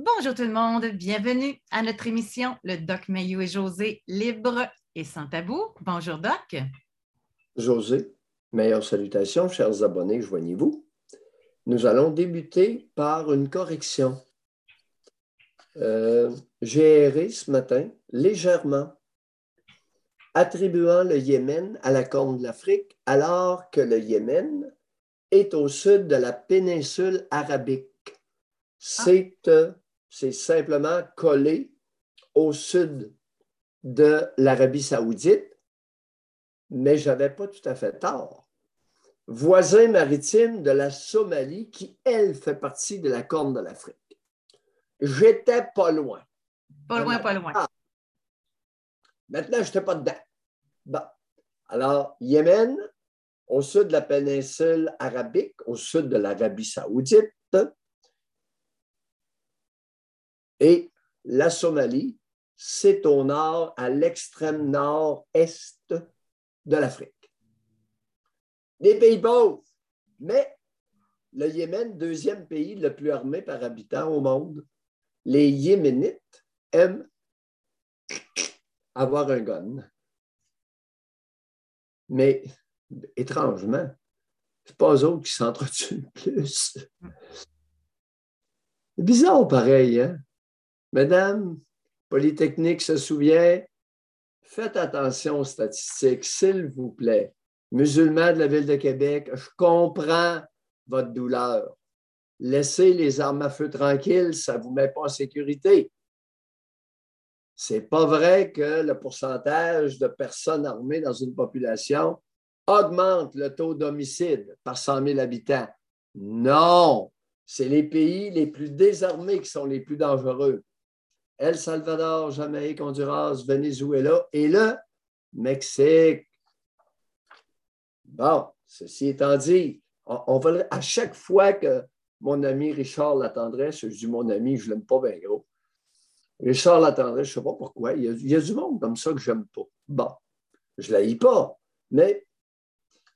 Bonjour tout le monde, bienvenue à notre émission Le Doc Mayou et José, libre et sans tabou. Bonjour Doc. José, meilleures salutations, chers abonnés, joignez-vous. Nous allons débuter par une correction. Euh, j'ai erré ce matin légèrement, attribuant le Yémen à la Corne de l'Afrique, alors que le Yémen est au sud de la péninsule arabique. C'est euh, c'est simplement collé au sud de l'Arabie saoudite, mais je n'avais pas tout à fait tort. Voisin maritime de la Somalie, qui, elle, fait partie de la Corne de l'Afrique. J'étais pas loin. Pas loin, pas loin. Ah. Maintenant, je n'étais pas dedans. Bon. Alors, Yémen, au sud de la péninsule arabique, au sud de l'Arabie saoudite, et la Somalie, c'est au nord, à l'extrême nord-est de l'Afrique. Des pays pauvres, mais le Yémen, deuxième pays le plus armé par habitant au monde, les Yéménites aiment avoir un gun. Mais étrangement, ce pas eux qui s'entretuent le plus. Bizarre pareil, hein? Madame, Polytechnique se souvient, faites attention aux statistiques, s'il vous plaît. Musulmans de la ville de Québec, je comprends votre douleur. Laissez les armes à feu tranquilles, ça ne vous met pas en sécurité. C'est pas vrai que le pourcentage de personnes armées dans une population augmente le taux d'homicide par 100 000 habitants. Non, c'est les pays les plus désarmés qui sont les plus dangereux. El Salvador, Jamaïque, Honduras, Venezuela et le Mexique. Bon, ceci étant dit, on, va, à chaque fois que mon ami Richard Latendresse, je dis mon ami, je ne l'aime pas bien gros, Richard Latendresse, je ne sais pas pourquoi, il y, a, du monde comme ça que je n'aime pas. Bon, je ne l'haïs pas, mais,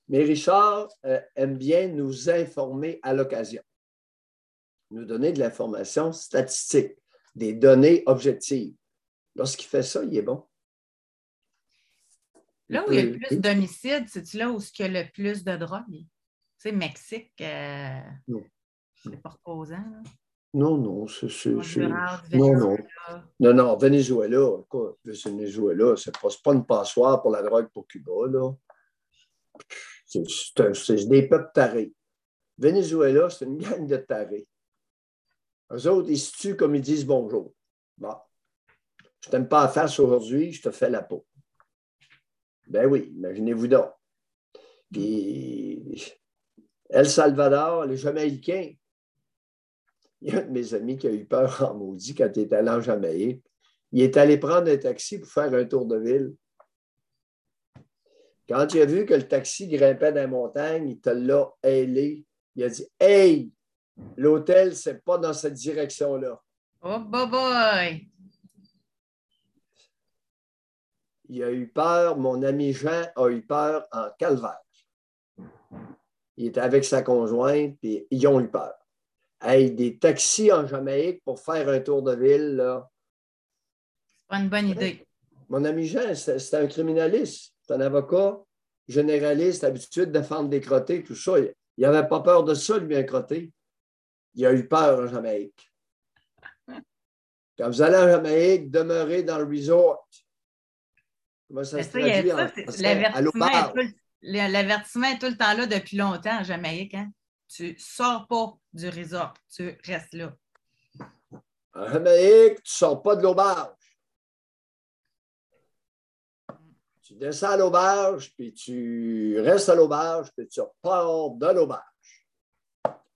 mais Richard euh, aime bien nous informer à l'occasion, nous donner de l'information statistique des données objectives. Lorsqu'il fait ça, il est bon. Là où il y a le plus d'homicides, c'est-tu là où il y a le plus de drogue? Tu sais, Mexique, euh, c'est pas reposant. Non, non, c'est. Non, non. Non, non, Venezuela, quoi, Venezuela, c'est pas, pas une passoire pour la drogue pour Cuba, là. C'est des peuples tarés. Venezuela, c'est une gang de tarés. Eux autres, ils se tuent comme ils disent bonjour. Bon. Je t'aime pas à face aujourd'hui, je te fais la peau. Ben oui, imaginez-vous donc. Puis, El Salvador, les Jamaïcains, il y a un de mes amis qui a eu peur en maudit quand il est allé en Jamaïque. Il est allé prendre un taxi pour faire un tour de ville. Quand il a vu que le taxi grimpait dans la montagne, il te l'a ailé. Il a dit Hey, L'hôtel, c'est pas dans cette direction-là. Oh, boy, boy! Il a eu peur, mon ami Jean a eu peur en calvaire. Il était avec sa conjointe, puis ils ont eu peur. Hey, des taxis en Jamaïque pour faire un tour de ville, là. C'est pas une bonne idée. Mon ami Jean, c'est un criminaliste, c'est un avocat généraliste, habitué de défendre des crottés, tout ça. Il n'avait pas peur de ça, lui, un crotté il a eu peur en Jamaïque. Quand vous allez en Jamaïque, demeurez dans le resort. Comment ça se traduit L'avertissement est tout le temps là depuis longtemps en Jamaïque. Hein? Tu ne sors pas du resort, tu restes là. En Jamaïque, tu ne sors pas de l'auberge. Tu descends à l'auberge, puis tu restes à l'auberge, puis tu repars de l'auberge.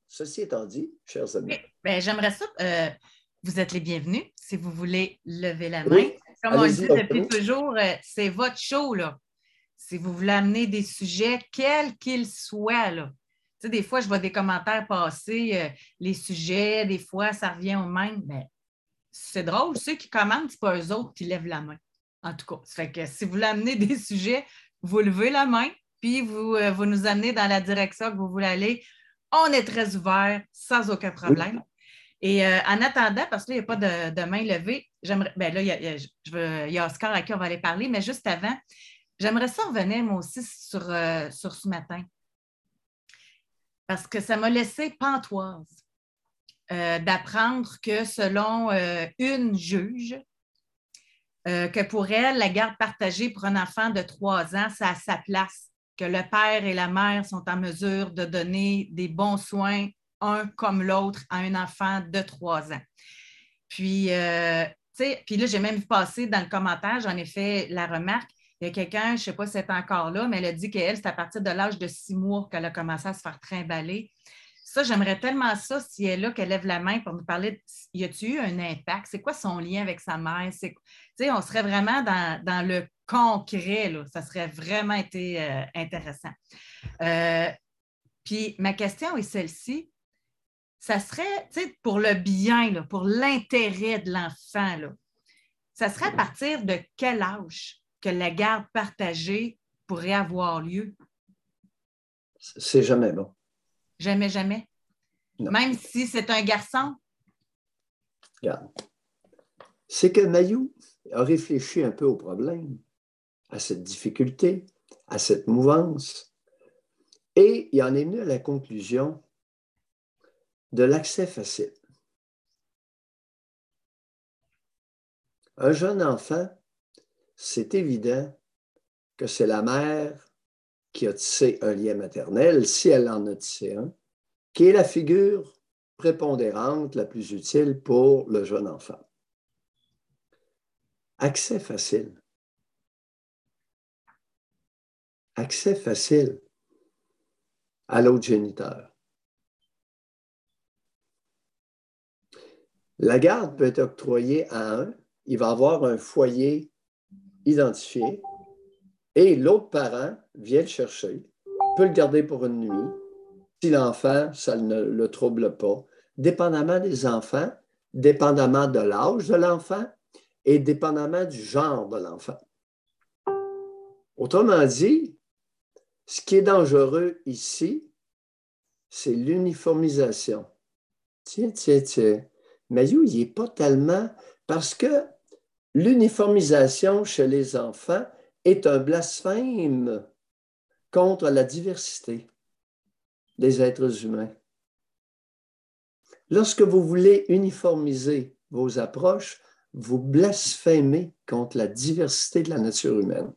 Ceci étant dit, chers amis. Ben, J'aimerais ça. Euh, vous êtes les bienvenus si vous voulez lever la main. Comme on le dit depuis toujours, euh, c'est votre show. Là. Si vous voulez amener des sujets, quels qu'ils soient, là. Tu sais, des fois, je vois des commentaires passer, euh, les sujets, des fois, ça revient au même. Mais c'est drôle, ceux qui commentent, ce pas eux autres qui lèvent la main. En tout cas, ça fait que si vous voulez amener des sujets, vous levez la main, puis vous, vous nous amenez dans la direction que vous voulez aller. On est très ouvert, sans aucun problème. Et euh, en attendant, parce qu'il n'y a pas de, main levée, j'aimerais. Ben là, il y, a, Oscar à qui on va aller parler, mais juste avant, j'aimerais ça revenir moi aussi sur, euh, sur ce matin. Parce que ça m'a laissé pantoise euh, d'apprendre que selon une juge, que pour elle, la garde partagée pour un enfant de trois ans, ça a sa place, que le père et la mère sont en mesure de donner des bons soins un comme l'autre à un enfant de trois ans. Puis, euh, puis là, j'ai même vu passer dans le commentaire, j'en ai fait la remarque. Il y a quelqu'un, je ne sais pas si c'est encore là, mais elle a dit qu'elle, c'est à partir de l'âge de six mois qu'elle a commencé à se faire trimballer. Ça, j'aimerais tellement ça si elle est là, qu'elle lève la main pour nous parler de y a-t-il eu un impact? C'est quoi son lien avec sa mère? on serait vraiment dans, le concret, là. ça serait vraiment été euh, intéressant. Euh, puis ma question est celle-ci ça serait, pour le bien, pour l'intérêt de l'enfant, ça serait à partir de quel âge que la garde partagée pourrait avoir lieu? C'est jamais bon. Jamais, jamais? Même si c'est un garçon? Regarde. C'est que Mayou a réfléchi un peu au problème, à cette difficulté, à cette mouvance, et il en est venu à la conclusion de l'accès facile. Un jeune enfant, c'est évident que c'est la mère qui a tissé un lien maternel, si elle en a tissé un, qui est la figure prépondérante, la plus utile pour le jeune enfant. Accès facile. Accès facile à l'autre géniteur. La garde peut être octroyée à un, il va avoir un foyer identifié et l'autre parent vient le chercher, peut le garder pour une nuit. Si l'enfant, ça ne le trouble pas, dépendamment des enfants, dépendamment de l'âge de l'enfant et dépendamment du genre de l'enfant. Autrement dit, ce qui est dangereux ici, c'est l'uniformisation. Tiens, tiens, tiens. Mayou, il n'est pas tellement? Parce que l'uniformisation chez les enfants est un blasphème contre la diversité des êtres humains. Lorsque vous voulez uniformiser vos approches, vous blasphémez contre la diversité de la nature humaine.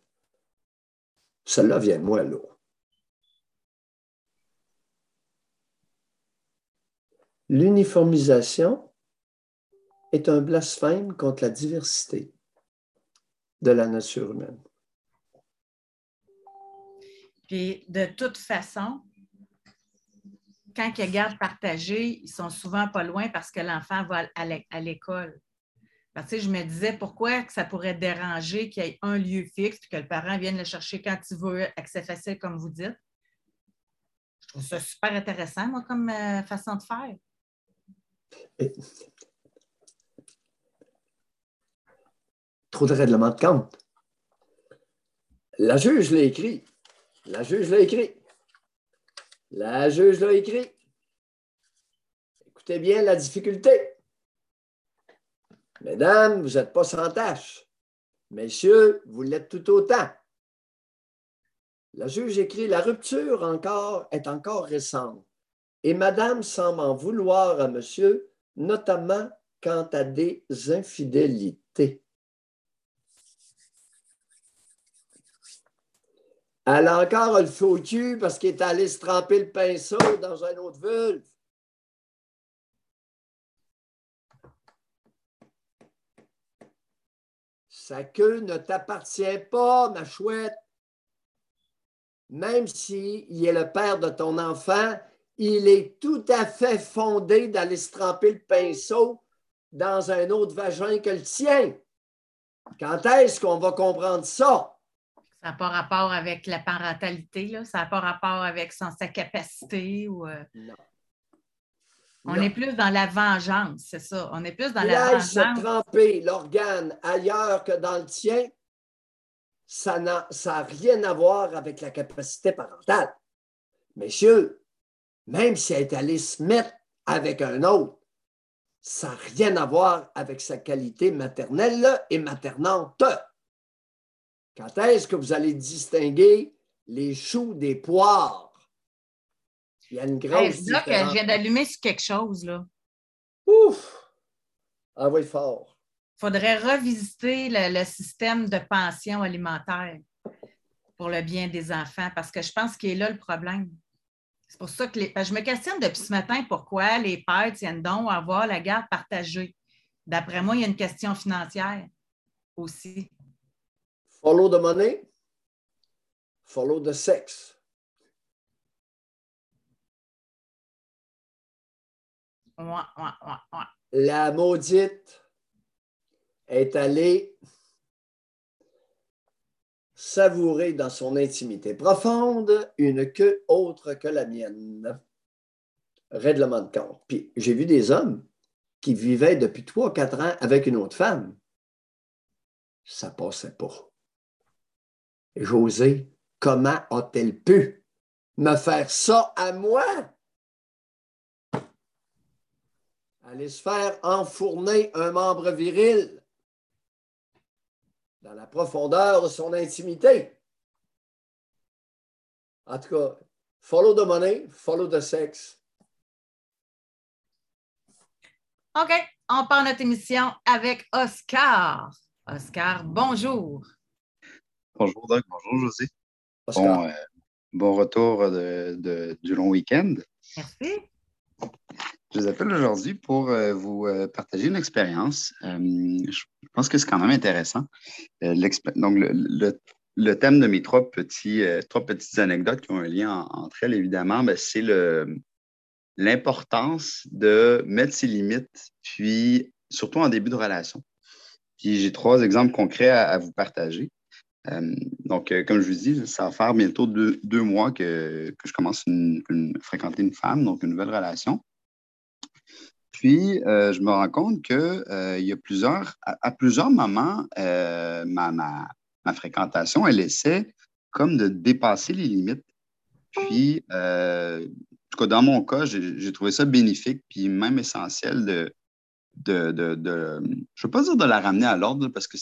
Cela vient moi lourd. L'uniformisation est un blasphème contre la diversité de la nature humaine. Puis, de toute façon, quand il y a garde partagée, ils sont souvent pas loin parce que l'enfant va à l'école. Parce que je me disais pourquoi que ça pourrait déranger qu'il y ait un lieu fixe et que le parent vienne le chercher quand il veut, accès facile, comme vous dites? Je trouve ça super intéressant, moi, comme euh, façon de faire. Trop de règlements de compte. La juge l'a écrit. La juge l'a écrit. La juge l'a écrit. Écoutez bien la difficulté. Mesdames, vous n'êtes pas sans tâche. Messieurs, vous l'êtes tout autant. La juge écrit La rupture encore est encore récente et Madame semble en vouloir à Monsieur, notamment quant à des infidélités. Elle a encore le faux parce qu'il est allé se tremper le pinceau dans un autre vulve. Sa queue ne t'appartient pas, ma chouette. Même s'il est le père de ton enfant, il est tout à fait fondé d'aller se tremper le pinceau dans un autre vagin que le tien. Quand est-ce qu'on va comprendre ça? Ça n'a pas rapport avec la parentalité, là. ça n'a pas rapport avec sa capacité. Ou, euh, Non. On est plus dans la vengeance, c'est ça. On est plus dans la vengeance. se tremper l'organe ailleurs que dans le tien, ça n'a rien à voir avec la capacité parentale. Messieurs, même si elle est allée se mettre avec un autre, Ça n'a rien à voir avec sa qualité maternelle et maternante. Quand est-ce que vous allez distinguer les choux des poires? Il y a une grosse hey, là que je viens d'allumer sur quelque chose, là. Ouf! Ah oui, fort. Il faudrait revisiter le, système de pension alimentaire pour le bien des enfants parce que je pense qu'il est là le problème. C'est pour ça que je me questionne depuis ce matin pourquoi les pères tiennent donc à avoir la garde partagée. D'après moi, il y a une question financière aussi. Follow the money, follow the sex. La maudite est allée savourer dans son intimité profonde une queue autre que la mienne. Règlement de compte. Puis j'ai vu des hommes qui vivaient depuis trois, quatre ans avec une autre femme. Ça passait pas. José, comment a-t-elle pu me faire ça à moi? Aller se faire enfourner un membre viril dans la profondeur de son intimité. En tout cas, follow the money, follow the sex. OK, on part notre émission avec Oscar. Oscar, bonjour. Bonjour Doc, bonjour José. Bon, euh, bon retour de, du long week-end. Merci. Je vous appelle aujourd'hui pour euh, vous euh, partager une expérience. je pense que c'est quand même intéressant. donc, le, thème de mes trois, trois petites anecdotes qui ont un lien entre elles, évidemment, ben, c'est l'importance de mettre ses limites, puis surtout en début de relation. Puis j'ai trois exemples concrets à vous partager. Euh, donc, euh, comme je vous dis, ça va faire bientôt deux, mois que, je commence à fréquenter une femme, donc une nouvelle relation. Puis, euh, je me rends compte qu'il y a plusieurs, à, plusieurs moments, ma, fréquentation, elle essaie comme de dépasser les limites. Puis, en tout cas, dans mon cas, j'ai trouvé ça bénéfique, puis même essentiel de, de, de, je ne veux pas dire de la ramener à l'ordre, parce que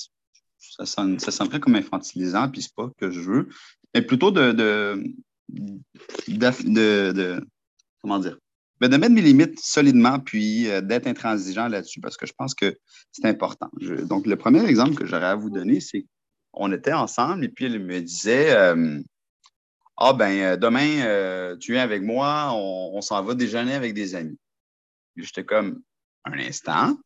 ça, sonne, ça sonnerait comme infantilisant, puis c'est pas que je veux, mais plutôt de, de, de, comment dire, ben, de mettre mes limites solidement, puis euh, d'être intransigeant là-dessus, parce que je pense que c'est important. donc, le premier exemple que j'aurais à vous donner, c'est qu'on était ensemble, et puis elle me disait, euh, ah ben, euh, demain, tu viens avec moi, on, on s'en va déjeuner avec des amis. J'étais comme, un instant,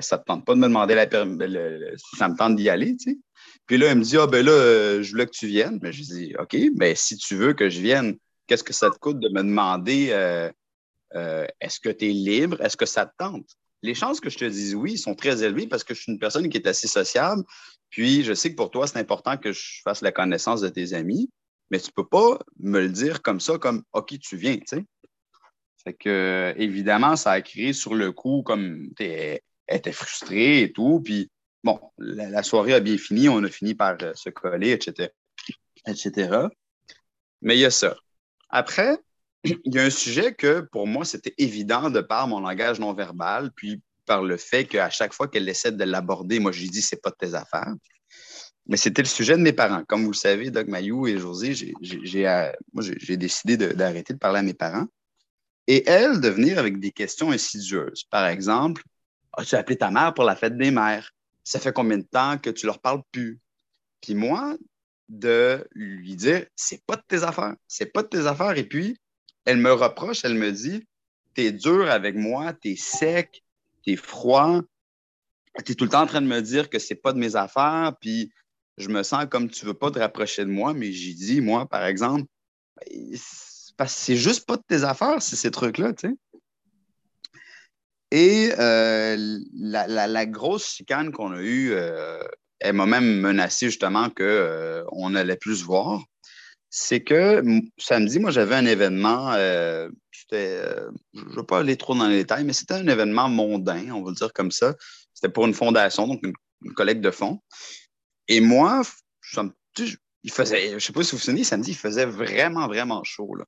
ça ne te tente pas de me demander la ben, si ça me tente d'y aller, tu sais. Puis là, elle me dit, ah ben là, je voulais que tu viennes. Mais je dis, OK, mais si tu veux que je vienne, qu'est-ce que ça te coûte de me demander euh, est-ce que tu es libre? Est-ce que ça te tente? Les chances que je te dise oui sont très élevées parce que je suis une personne qui est assez sociable. Puis je sais que pour toi, c'est important que je fasse la connaissance de tes amis, mais tu ne peux pas me le dire comme ça, comme OK, tu viens, tu sais. Fait que, évidemment, ça a créé sur le coup, comme était frustrée et tout. Puis, bon, la, soirée a bien fini. On a fini par euh, se coller, etc., etc. Mais il y a ça. Après, il y a un sujet que pour moi, c'était évident de par mon langage non verbal, puis par le fait qu'à chaque fois qu'elle essaie de l'aborder, moi, je lui dis, c'est pas de tes affaires. Mais c'était le sujet de mes parents. Comme vous le savez, Doc Mayou et José, j'ai euh, décidé d'arrêter de, parler à mes parents. Et elle, de venir avec des questions insidieuses. Par exemple, As-tu appelé ta mère pour la fête des mères? Ça fait combien de temps que tu leur parles plus? Puis moi, de lui dire, c'est pas de tes affaires, c'est pas de tes affaires. Et puis, elle me reproche, elle me dit, t'es dur avec moi, t'es sec, t'es froid, t'es tout le temps en train de me dire que c'est pas de mes affaires, puis je me sens comme tu veux pas te rapprocher de moi, mais j'ai dit, moi, par exemple, parce que c'est juste pas de tes affaires, c'est ces trucs-là. Et euh, la, grosse chicane qu'on a eue, euh, elle m'a même menacé justement qu'on euh, allait plus voir. C'est que samedi, moi, j'avais un événement, je ne vais pas aller trop dans les détails, mais c'était un événement mondain, on va le dire comme ça. C'était pour une fondation, donc une, collecte de fonds. Et moi, il faisait, je ne sais pas si vous vous souvenez, samedi, il faisait vraiment, vraiment chaud. Là,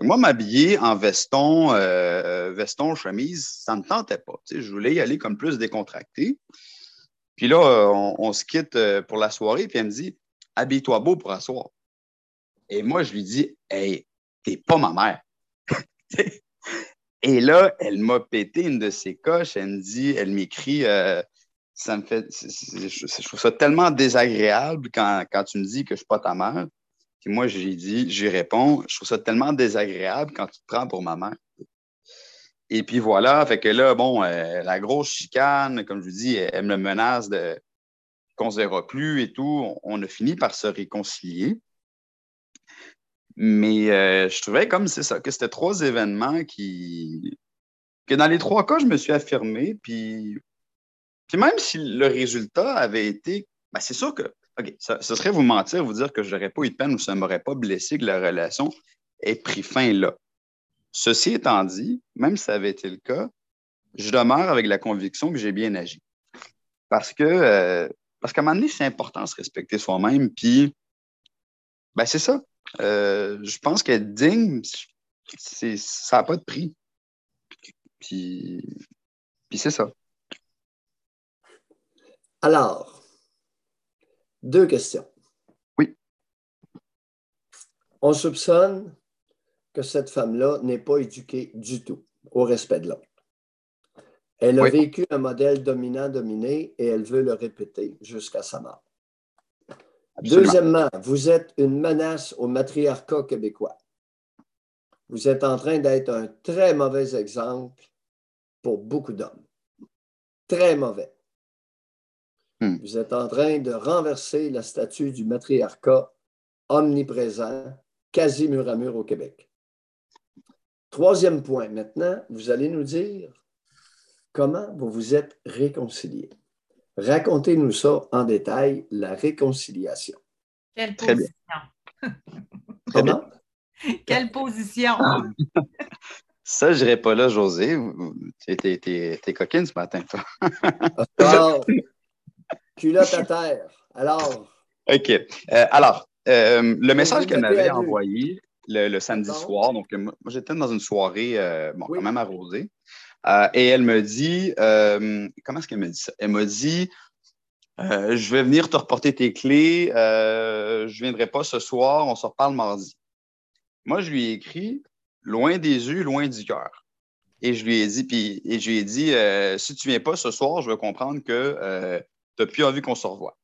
moi, m'habiller en veston, euh, veston, chemise, ça ne me tentait pas. je voulais y aller comme plus décontracté. Puis là, on, se quitte euh, pour la soirée, puis elle me dit Habille-toi beau pour asseoir. Et moi, je lui dis Hey, t'es pas ma mère. Et là, elle m'a pété une de ses coches. Elle me dit, elle m'écrit, euh, ça me fait, je, trouve ça tellement désagréable quand, tu me dis que je suis pas ta mère. Puis moi, j'ai dit, j'y réponds, je trouve ça tellement désagréable quand tu te prends pour ma mère. Et puis voilà, fait que là, bon, euh, la grosse chicane, comme je vous dis, elle, me menace de qu'on ne se verra plus et tout. On, a fini par se réconcilier. Mais euh, je trouvais comme c'est ça, que c'était trois événements qui. que dans les trois cas, je me suis affirmé. Puis, puis même si le résultat avait été. Ben c'est sûr que. OK, ça, serait vous mentir, vous dire que je n'aurais pas eu de peine ou ça ne m'aurait pas blessé que la relation ait pris fin là. Ceci étant dit, même si ça avait été le cas, je demeure avec la conviction que j'ai bien agi. Parce que, euh, parce qu'à un moment donné, c'est important de se respecter soi-même. Puis, ben c'est ça. Euh, je pense qu'être digne, ça n'a pas de prix. Puis, puis c'est ça. Alors, deux questions. Oui. On soupçonne que cette femme-là n'est pas éduquée du tout au respect de l'autre. Elle a vécu un modèle dominant-dominé et elle veut le répéter jusqu'à sa mort. Deuxièmement, vous êtes une menace au matriarcat québécois. Vous êtes en train d'être un très mauvais exemple pour beaucoup d'hommes. Très mauvais. Hmm. Vous êtes en train de renverser la statue du matriarcat omniprésent, quasi mur à mur au Québec. Troisième point, maintenant, vous allez nous dire comment vous vous êtes réconciliés. Racontez-nous ça en détail, la réconciliation. Quelle position? Comment? Quelle position? Ça, je n'irai pas là, José. Tu es, coquine ce matin, toi. Alors, culotte à terre. Alors. OK. Euh, alors, euh, le message qu'elle m'avait envoyé le, samedi soir, donc moi, j'étais dans une soirée, euh, bon, quand même arrosée. Euh, et elle me dit, euh, comment est-ce qu'elle me dit ça? Elle m'a dit, euh, je vais venir te reporter tes clés, je ne viendrai pas ce soir, on se reparle mardi. Moi, je lui ai écrit, loin des yeux, loin du cœur. Et je lui ai dit, puis, et je lui ai dit, si tu ne viens pas ce soir, je veux comprendre que tu n'as plus envie qu'on se revoie.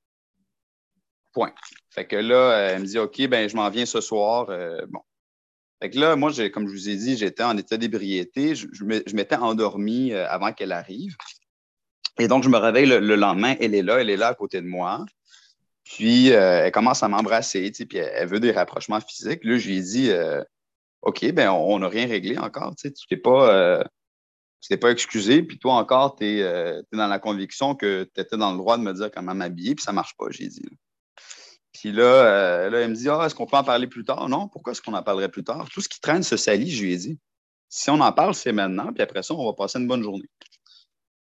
Point. Fait que là, elle me dit, OK, ben, je m'en viens ce soir. bon, fait que là, moi, comme je vous ai dit, j'étais en état d'ébriété. Je, m'étais endormi euh, avant qu'elle arrive. Et donc, je me réveille le, lendemain. Elle est là, elle est là à côté de moi. Puis, euh, elle commence à m'embrasser, puis elle, veut des rapprochements physiques. Là, je lui ai dit, euh, OK, ben on n'a rien réglé encore. Tu t'es pas, pas excusé. Puis toi encore, tu es, dans la conviction que tu étais dans le droit de me dire comment m'habiller, puis ça marche pas, j'ai dit. Puis là, euh, elle me dit Ah, est-ce qu'on peut en parler plus tard? Non, pourquoi est-ce qu'on en parlerait plus tard? Tout ce qui traîne se salit, je lui ai dit. Si on en parle, c'est maintenant, puis après ça, on va passer une bonne journée.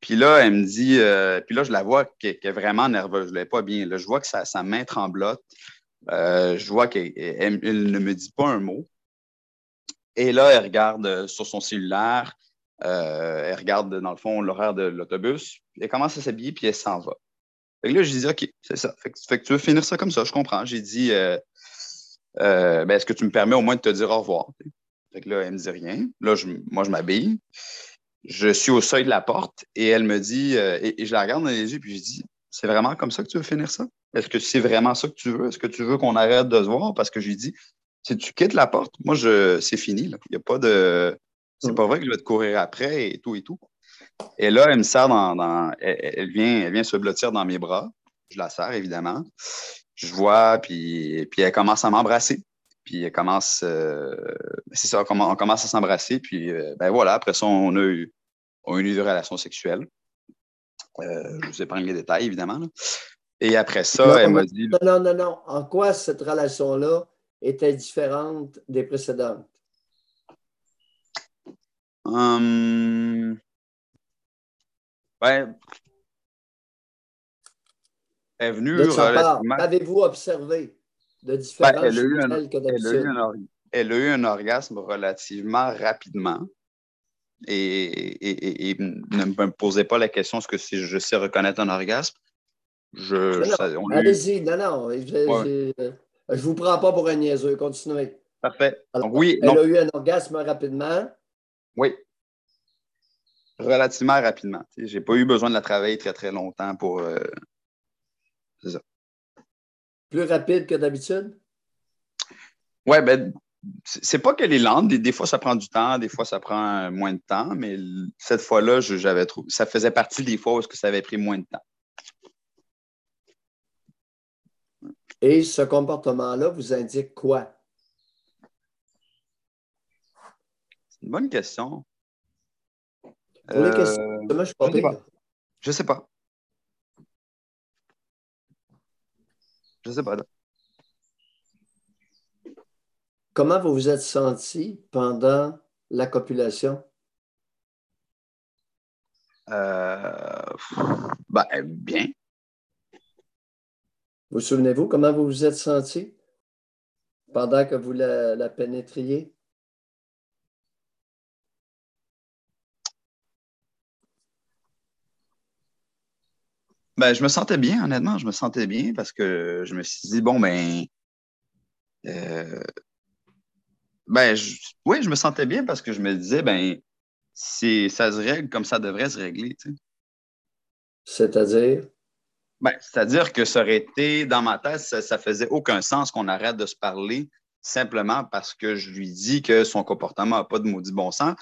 Puis là, elle me dit, euh, puis là, je la vois qu'elle est vraiment nerveuse, je ne l'ai pas bien. Là, je vois que sa, main tremblote. Euh, je vois qu'elle ne me dit pas un mot. Et là, elle regarde sur son cellulaire, elle regarde, dans le fond, l'horaire de l'autobus. Elle commence à s'habiller, puis elle s'en va. Fait que là, j'ai dit, OK, c'est ça. Fait que, tu veux finir ça comme ça, je comprends. J'ai dit, euh, euh, ben, est-ce que tu me permets au moins de te dire au revoir? Fait que là, elle me dit rien. Là, moi, je m'habille. Je suis au seuil de la porte et elle me dit, euh, et, je la regarde dans les yeux, puis je dis, c'est vraiment comme ça que tu veux finir ça? Est-ce que c'est vraiment ça que tu veux? Est-ce que tu veux qu'on arrête de se voir? Parce que je lui dis, si tu quittes la porte, moi, je, c'est fini. Il n'y a pas de. C'est mm. pas vrai que je vais te courir après et tout et tout. Et là, elle me sert dans. elle, vient, elle vient se blottir dans mes bras. Je la sers, évidemment. Je vois, puis, puis elle commence à m'embrasser. Puis elle commence. Euh, c'est ça, on commence à s'embrasser. Puis euh, ben voilà, après ça, on a eu, on a eu des relations sexuelles. Euh, je vous épargne les détails, évidemment. Et après ça, elle m'a dit. Non, non, non, non. En quoi cette relation-là était différente des précédentes? Hum, Ouais. Elle est venue relativement... Qu'avez-vous observé de différence ben, elle, a eu un, elle, a eu un, elle a eu un orgasme relativement rapidement. Et, ne me posez pas la question est-ce que si je sais reconnaître un orgasme? Je, Allez-y, non, non. Je, ne vous prends pas pour un niaiseux. Continuez. Parfait. oui, elle a eu un orgasme rapidement. Oui. Relativement rapidement. Je n'ai pas eu besoin de la travailler très, très longtemps pour. Euh, c'est ça. Plus rapide que d'habitude? Oui, ben, c'est pas qu'elle est lente. Des, fois, ça prend du temps, des fois, ça prend moins de temps, mais cette fois-là, j'avais trouvé. Ça faisait partie des fois où ça avait pris moins de temps. Et ce comportement-là vous indique quoi? C'est une bonne question. Pour les questions, je, sais pas. Je sais pas. Je sais pas. Comment vous vous êtes senti pendant la copulation? Euh, ben, bien. Vous souvenez-vous comment vous vous êtes senti pendant que vous la, pénétriez? Ben, je me sentais bien, honnêtement, je me sentais bien parce que je me suis dit, bon, ben, euh, ben, oui, je me sentais bien parce que je me disais, ben, ça se règle comme ça devrait se régler. C'est-à-dire? Ben, c'est-à-dire que ça aurait été, dans ma tête, ça, ne faisait aucun sens qu'on arrête de se parler simplement parce que je lui dis que son comportement n'a pas de maudit bon sens.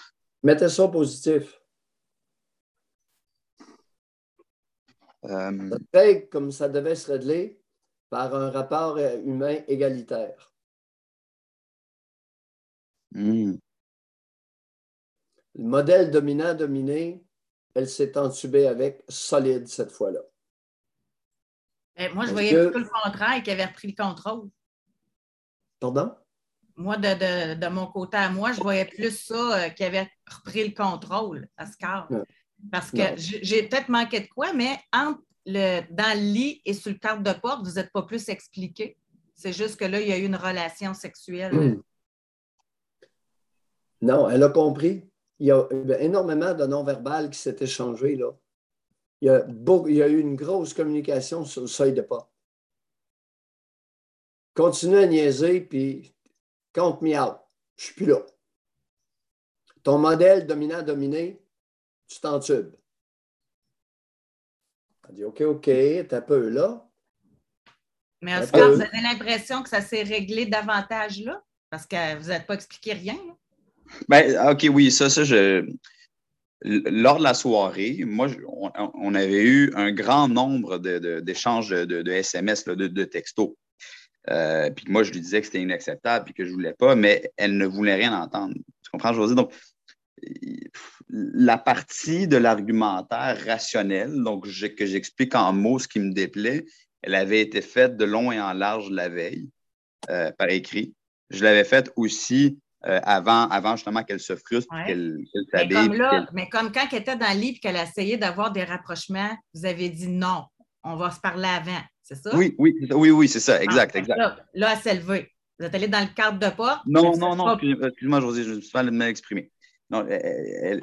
Mettez ça positif. Euh... Ça comme ça devait se régler par un rapport humain égalitaire. Hmm. Le modèle dominant-dominé, elle s'est entubée avec solide cette fois-là. Eh, moi, je voyais tout le contraire qui avait repris le contrôle. Pardon? Moi, de, mon côté à moi, je voyais plus ça euh, qui avait repris le contrôle, Oscar. Parce que j'ai peut-être manqué de quoi, mais entre le, dans le lit et sur le cadre de porte, vous n'êtes pas plus expliqué. C'est juste que là, il y a eu une relation sexuelle. Hmm. Non, elle a compris. Il y a énormément de non-verbal qui s'est échangé là. Il y, a il y a eu une grosse communication sur le seuil de pas. Continue à niaiser, puis compte me out. Je suis plus là. Ton modèle dominant-dominé, tu t'entubes. Elle dit OK, OK, t'es un peu là. Mais Oscar, vous avez l'impression que ça s'est réglé davantage là? Parce que vous n'avez pas expliqué rien. Là? Ben, OK, oui, ça, ça, je. Lors de la soirée, moi, on, avait eu un grand nombre d'échanges de, SMS, de, textos. Euh, puis moi, je lui disais que c'était inacceptable et que je ne voulais pas, mais elle ne voulait rien entendre. Tu comprends, José? Donc, la partie de l'argumentaire rationnel, donc que j'explique en mots ce qui me déplaît, elle avait été faite de long et en large la veille, euh, par écrit. Je l'avais faite aussi euh, avant, avant justement qu'elle se frustre, qu'elle s'habille. Mais, mais, comme quand elle était dans le lit et qu'elle a essayé d'avoir des rapprochements, vous avez dit non, on va se parler avant, c'est ça? Oui, oui, oui, oui, c'est ça, exact, ah, exact. Là, elle s'est levée. Vous êtes allé dans le cadre de porte? Non, non, non, excuse-moi, José, je me suis mal exprimé. Non, elle,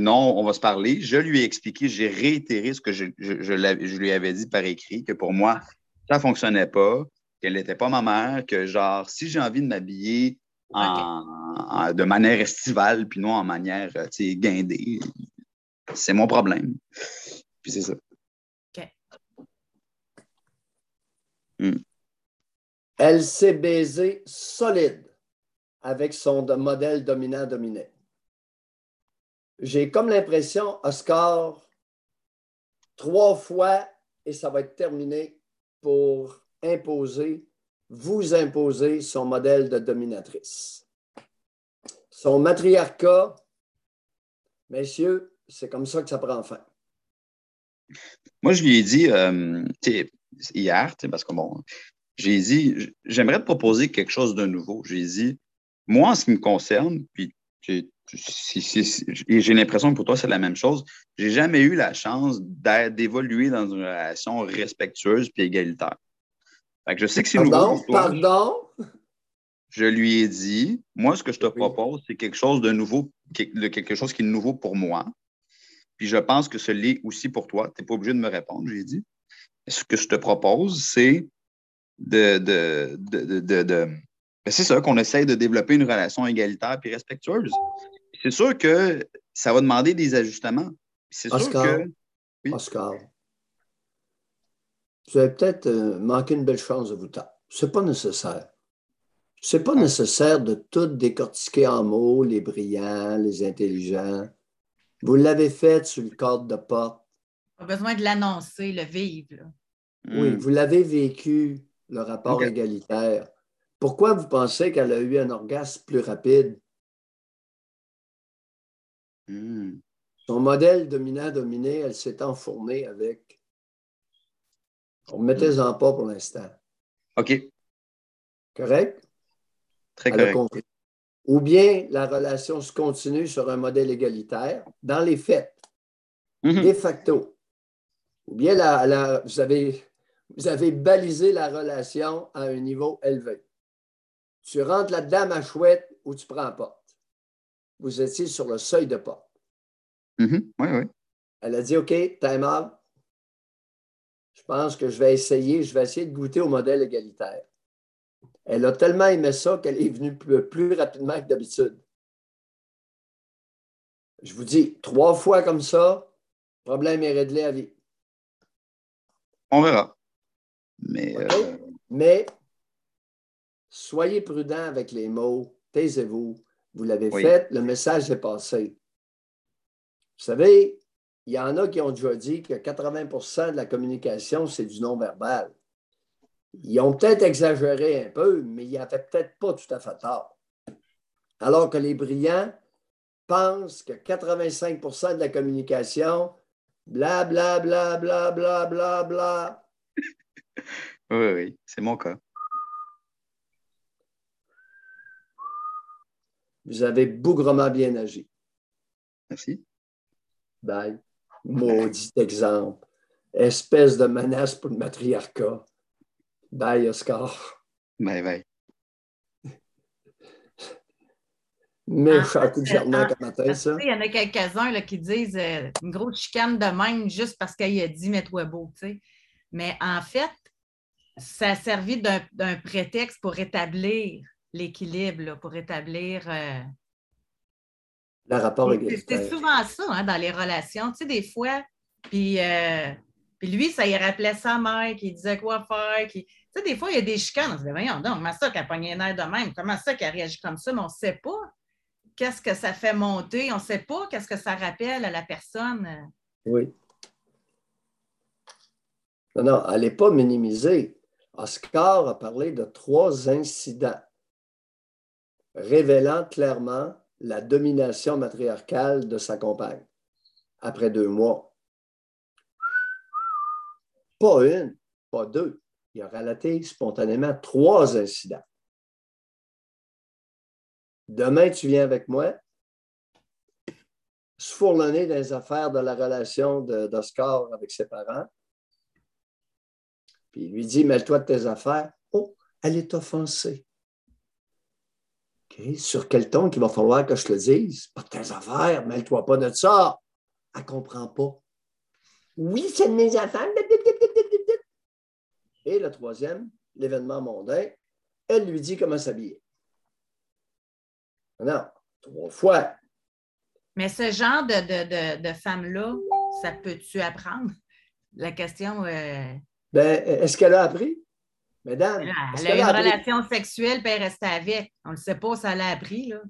non, on va se parler. Je lui ai expliqué, j'ai réitéré ce que je, je, je, lui avais dit par écrit, que pour moi, ça ne fonctionnait pas, qu'elle n'était pas ma mère, que genre, si j'ai envie de m'habiller de manière estivale, puis non en manière euh, guindée. C'est mon problème. Puis c'est ça. OK. Hmm. Elle s'est baisée solide avec son modèle dominant-dominé. J'ai comme l'impression, Oscar, trois fois et ça va être terminé pour imposer vous imposer son modèle de dominatrice. Son matriarcat, messieurs, c'est comme ça que ça prend fin. Moi, je lui ai dit euh, hier, parce que bon, j'ai dit, j'aimerais proposer quelque chose de nouveau. J'ai dit, moi, en ce qui me concerne, puis j'ai l'impression que pour toi, c'est la même chose. J'ai jamais eu la chance d'évoluer dans une relation respectueuse puis égalitaire je sais que c'est nouveau. Pardon? Je lui ai dit, moi, ce que je te propose, c'est quelque chose de nouveau, quelque chose qui est nouveau pour moi. Puis je pense que ce l'est aussi pour toi. Tu n'es pas obligé de me répondre, j'ai dit. Ce que je te propose, c'est de, de, de, ben, c'est ça, qu'on essaye de développer une relation égalitaire et respectueuse. C'est sûr que ça va demander des ajustements. C'est sûr que. Oscar, vous avez peut-être euh, manqué une belle chance de vous taire. Ce n'est pas nécessaire. Ce n'est pas nécessaire de tout décortiquer en mots, les brillants, les intelligents. Vous l'avez fait sur le cadre de porte. Pas besoin de l'annoncer, le vivre. Oui, hmm. vous l'avez vécu, le rapport égalitaire. Pourquoi vous pensez qu'elle a eu un orgasme plus rapide? Hmm. Son modèle dominant-dominé, elle s'est enfournée avec. On ne mettez-en pas pour l'instant. OK. Correct? Très correct. Ou bien la relation se continue sur un modèle égalitaire dans les faits, mm-hmm. de facto. Ou bien vous, avez, vous avez balisé la relation à un niveau élevé. Tu rentres là-dedans, ma chouette, ou tu prends porte. Vous étiez sur le seuil de porte. Mm-hmm. Oui, oui. Elle a dit OK, time out. Je pense que je vais essayer, je vais essayer de goûter au modèle égalitaire. Elle a tellement aimé ça qu'elle est venue plus, rapidement que d'habitude. Je vous dis, trois fois comme ça, problème est réglé à vie. On verra. Mais, euh, Mais soyez prudent avec les mots, taisez-vous. Vous l'avez fait, le message est passé. Vous savez, il y en a qui ont déjà dit que 80% de la communication, c'est du non-verbal. Ils ont peut-être exagéré un peu, mais ils n'avaient peut-être pas tout à fait tort. Alors que les brillants pensent que 85% de la communication, bla, bla, bla, bla, bla, bla, bla. oui, oui, c'est mon cas. Vous avez bougrement bien agi. Merci. Bye. Maudit exemple. Espèce de menace pour le matriarcat. Bye, Oscar. Bye, bye. Méchant coup de germain comme matin, ça. Il y en a quelques-uns qui disent euh, une grosse chicane de même juste parce qu'il a dit mets-toi beau. sais. Mais en fait, ça a servi d'un prétexte pour rétablir l'équilibre, pour rétablir. Euh, le rapport C'est souvent ça hein, dans les relations. Tu sais, des fois, puis, euh, puis lui, ça y rappelait sa mère qui disait quoi faire. Qui... Tu sais, des fois, il y a des chicanes. On se dit, voyons donc, comment ça qu'elle a pogné un de même? Comment ça qu'elle réagit comme ça? Mais on ne sait pas qu'est-ce que ça fait monter. On ne sait pas qu'est-ce que ça rappelle à la personne. Oui. Non, non, elle n'est pas minimisée. Oscar a parlé de trois incidents révélant clairement la domination matriarcale de sa compagne après deux mois. Pas une, pas deux. Il a relaté spontanément trois incidents. Demain, tu viens avec moi, se fourlonner dans les affaires de la relation d'Oscar avec ses parents. Puis il lui dit Mêle-toi de tes affaires. Oh, elle est offensée. Sur quel ton qu'il va falloir que je te le dise? Pas de tes affaires, mêle-toi pas de ça. Elle ne comprend pas. Oui, c'est de mes affaires. Et le troisième, l'événement mondain, elle lui dit comment s'habiller. Non, trois fois. Mais ce genre de, de, femme-là, ça peut-tu apprendre? La question. Euh, ben, est-ce qu'elle a appris? Mesdames. Elle, a eu une relation sexuelle puis elle est restée avec. On ne sait pas si elle a appris. Là.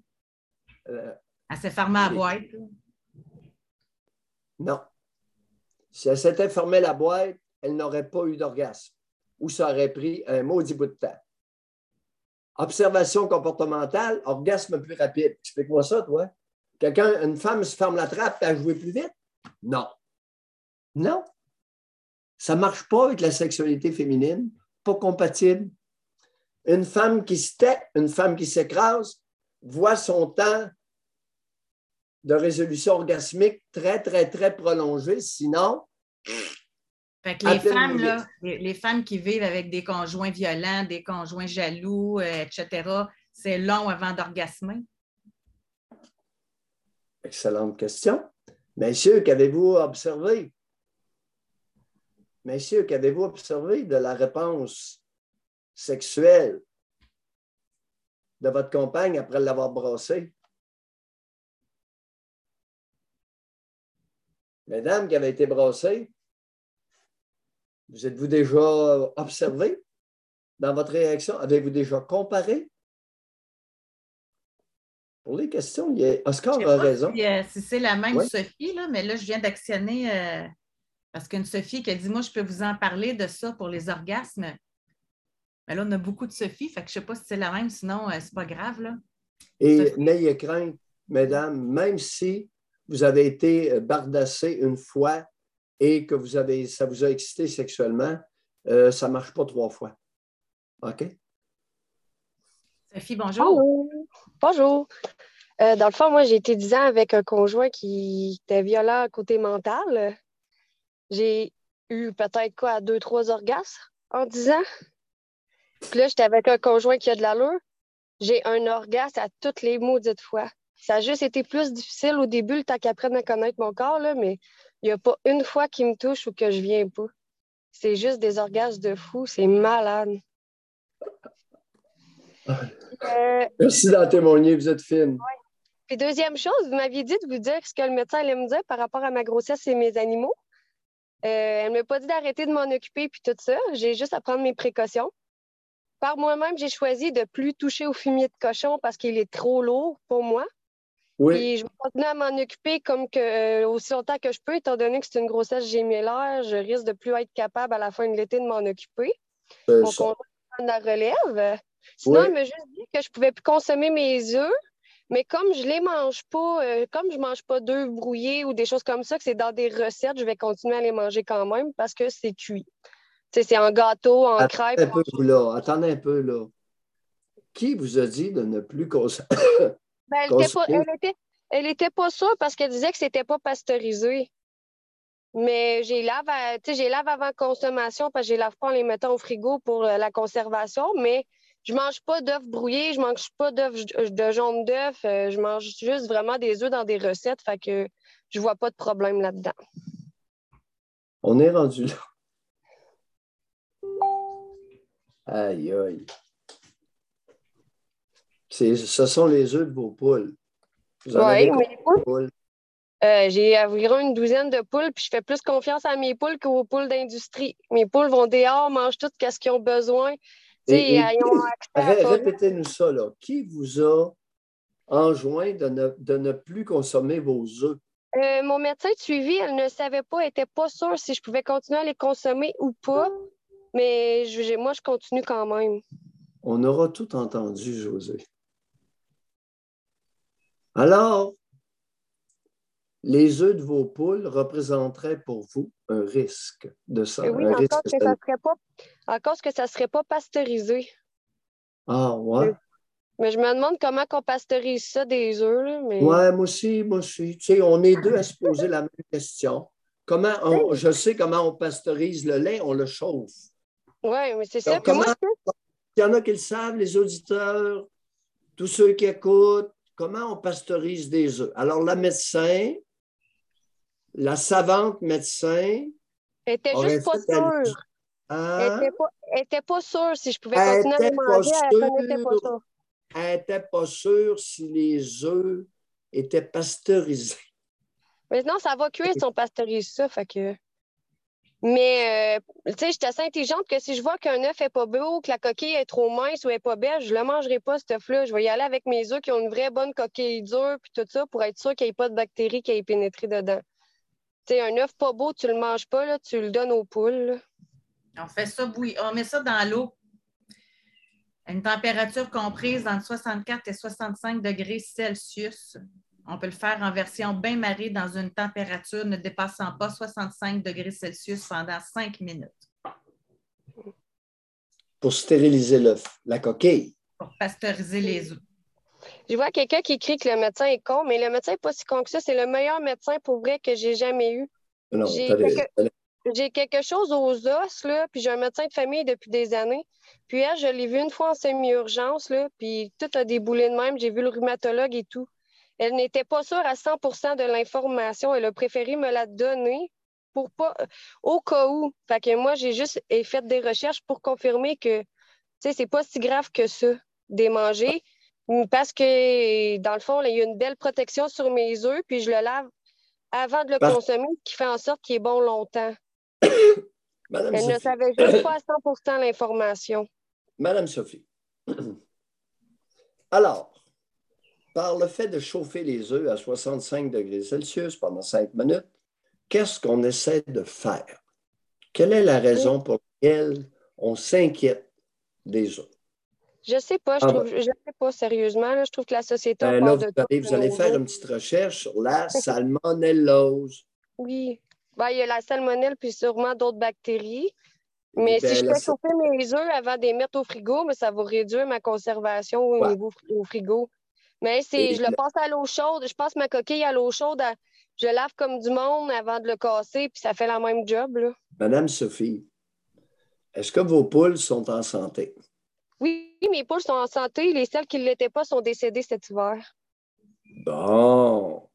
Euh, elle s'est fermée à la boîte. Non. Si elle s'était fermée la boîte, elle n'aurait pas eu d'orgasme ou ça aurait pris un maudit bout de temps. Observation comportementale, orgasme plus rapide. Explique-moi ça, toi. Quelqu'un, une femme se ferme la trappe et a joué plus vite? Non. Non. Ça ne marche pas avec la sexualité féminine pas compatible. Une femme qui se tait, une femme qui s'écrase, voit son temps de résolution orgasmique très, très, très prolongé. Sinon, les femmes, là, les, femmes qui vivent avec des conjoints violents, des conjoints jaloux, euh, etc., c'est long avant d'orgasmer? Excellente question. Messieurs, qu'avez-vous observé? Messieurs, qu'avez-vous observé de la réponse sexuelle de votre compagne après l'avoir brossée? Mesdames qui avaient été brossées, vous êtes-vous déjà observé dans votre réaction? Avez-vous déjà comparé? Pour les questions, il y a Oscar a raison. Euh, si, c'est la même Sophie, là, mais là, je viens d'actionner euh, parce qu'une Sophie qui a dit Moi, je peux vous en parler de ça pour les orgasmes. Mais là, on a beaucoup de Sophie, fait que je ne sais pas si c'est la même, sinon, euh, c'est pas grave. Là. Et n'ayez crainte, mesdames, même si vous avez été bardassé une fois et que vous avez, ça vous a excité sexuellement, ça ne marche pas trois fois. OK? Sophie, bonjour. Bonjour. Euh, dans le fond, moi, j'ai été 10 ans avec un conjoint qui était violent à côté mental. J'ai eu peut-être quoi, deux, trois orgasmes en 10 ans. Puis là, j'étais avec un conjoint qui a de l'allure. J'ai un orgasme à toutes les maudites fois. Ça a juste été plus difficile au début, le temps qu'il apprenne à connaître mon corps, là, mais il n'y a pas une fois qu'il me touche ou que je viens pas. C'est juste des orgasmes de fou. C'est malade. Euh, Merci d'en témoigner, vous êtes fine. Puis deuxième chose, vous m'aviez dit de vous dire ce que le médecin allait me dire par rapport à ma grossesse et mes animaux. Euh, elle ne m'a pas dit d'arrêter de m'en occuper puis tout ça. J'ai juste à prendre mes précautions. Par moi-même, j'ai choisi de ne plus toucher au fumier de cochon parce qu'il est trop lourd pour moi. Oui. Puis je vais continuer à m'en occuper comme que, euh, aussi longtemps que je peux, étant donné que c'est une grossesse gémellaire, je risque de plus être capable à la fin de l'été de m'en occuper. Mon conjoint la relève. Sinon, il m'a juste dit que je ne pouvais plus consommer mes œufs, mais comme je ne les mange pas, euh, comme je ne mange pas d'œufs brouillés ou des choses comme ça, que c'est dans des recettes, je vais continuer à les manger quand même parce que c'est cuit. c'est en gâteau, en crêpe. Un peu, là. Attendez un peu, là. Qui vous a dit de ne plus consommer? Ben, elle n'était pas, sûre parce qu'elle disait que ce n'était pas pasteurisé. Mais j'ai lave, j'ai lave avant consommation parce que je lave pas en les mettant au frigo pour euh, la conservation, mais je mange pas d'œufs brouillés, je mange pas d'œufs de jaune d'œuf, euh, je mange juste vraiment des œufs dans des recettes, fait que je vois pas de problème là-dedans. On est rendu là. Aïe, aïe. Ce sont les œufs de vos poules. Oui, mes poules? Euh, j'ai environ une douzaine de poules, puis je fais plus confiance à mes poules qu'aux poules d'industrie. Mes poules vont dehors, mangent tout ce qu'ils ont besoin. Répétez-nous ça, là. Qui vous a enjoint de ne, plus consommer vos œufs? Euh, mon médecin de suivi, elle ne savait pas, elle n'était pas sûre si je pouvais continuer à les consommer ou pas, mais moi, je continue quand même. On aura tout entendu, José. Alors, les œufs de vos poules représenteraient pour vous un risque de ça. Oui, encore, que ça serait pas, encore que ça ne serait pas pasteurisé. Ah, ouais. Mais je me demande comment on pasteurise ça des œufs. Mais... Ouais, moi aussi, moi aussi. Tu sais, on est deux à se poser la même question. Comment on, je sais comment on pasteurise le lait, on le chauffe. Oui, mais c'est ça. il y en a qui le savent, les auditeurs, tous ceux qui écoutent, comment on pasteurise des œufs? Alors, la médecin, la savante médecin. Elle était juste pas sûre. Elle n'était pas, sûre si je pouvais continuer à manger. Elle n'était pas sûre. Elle n'était pas sûre si les œufs étaient pasteurisés. Mais non, ça va cuire si on pasteurise ça. Fait que... Mais, euh, tu sais, j'étais assez intelligente que si je vois qu'un œuf n'est pas beau, que la coquille est trop mince ou n'est pas belle, je ne le mangerai pas, cet œuf-là. Je vais y aller avec mes œufs qui ont une vraie bonne coquille dure, puis tout ça, pour être sûr qu'il n'y ait pas de bactéries qui aient pénétré dedans sais, un œuf pas beau, tu le manges pas, là, tu le donnes aux poules. On fait ça bouillir. On met ça dans l'eau à une température comprise entre 64 et 65 degrés Celsius. On peut le faire en version bain marie dans une température ne dépassant pas 65 degrés Celsius pendant 5 minutes. Pour stériliser l'œuf, la coquille. Pour pasteuriser les œufs. Je vois quelqu'un qui écrit que le médecin est con, mais le médecin n'est pas si con que ça. C'est le meilleur médecin pour vrai que j'ai jamais eu. J'ai quelque chose aux os, là, puis j'ai un médecin de famille depuis des années. Puis elle, je l'ai vu une fois en semi-urgence, puis tout a déboulé de même. J'ai vu le rhumatologue et tout. Elle n'était pas sûre à 100% de l'information. Elle a préféré me la donner pour pas, au cas où. Fait que moi, j'ai juste fait des recherches pour confirmer que, c'est pas si grave que ça, des manger. Parce que, dans le fond, il y a une belle protection sur mes œufs, puis je le lave avant de le consommer, ce qui fait en sorte qu'il est bon longtemps. Madame Elle ne savait juste pas à 100% l'information. Madame Sophie. Alors, par le fait de chauffer les œufs à 65 degrés Celsius pendant 5 minutes, qu'est-ce qu'on essaie de faire? Quelle est la raison pour laquelle on s'inquiète des œufs? Je ne sais pas, je ne sais pas sérieusement. je trouve que la société. Ben là, vous, allez, vous allez faire une petite recherche sur la salmonellose. Oui. Ben, il y a la salmonelle puis sûrement d'autres bactéries. Mais si ben, je fais chauffer mes œufs avant de les mettre au frigo, mais ça va réduire ma conservation au niveau au frigo. Mais si je le passe à l'eau chaude, je passe ma coquille à l'eau chaude, je lave comme du monde avant de le casser, puis ça fait la même job. Là. Madame Sophie, est-ce que vos poules sont en santé? Oui, mes poules sont en santé. Les celles qui ne l'étaient pas sont décédées cet hiver. Bon.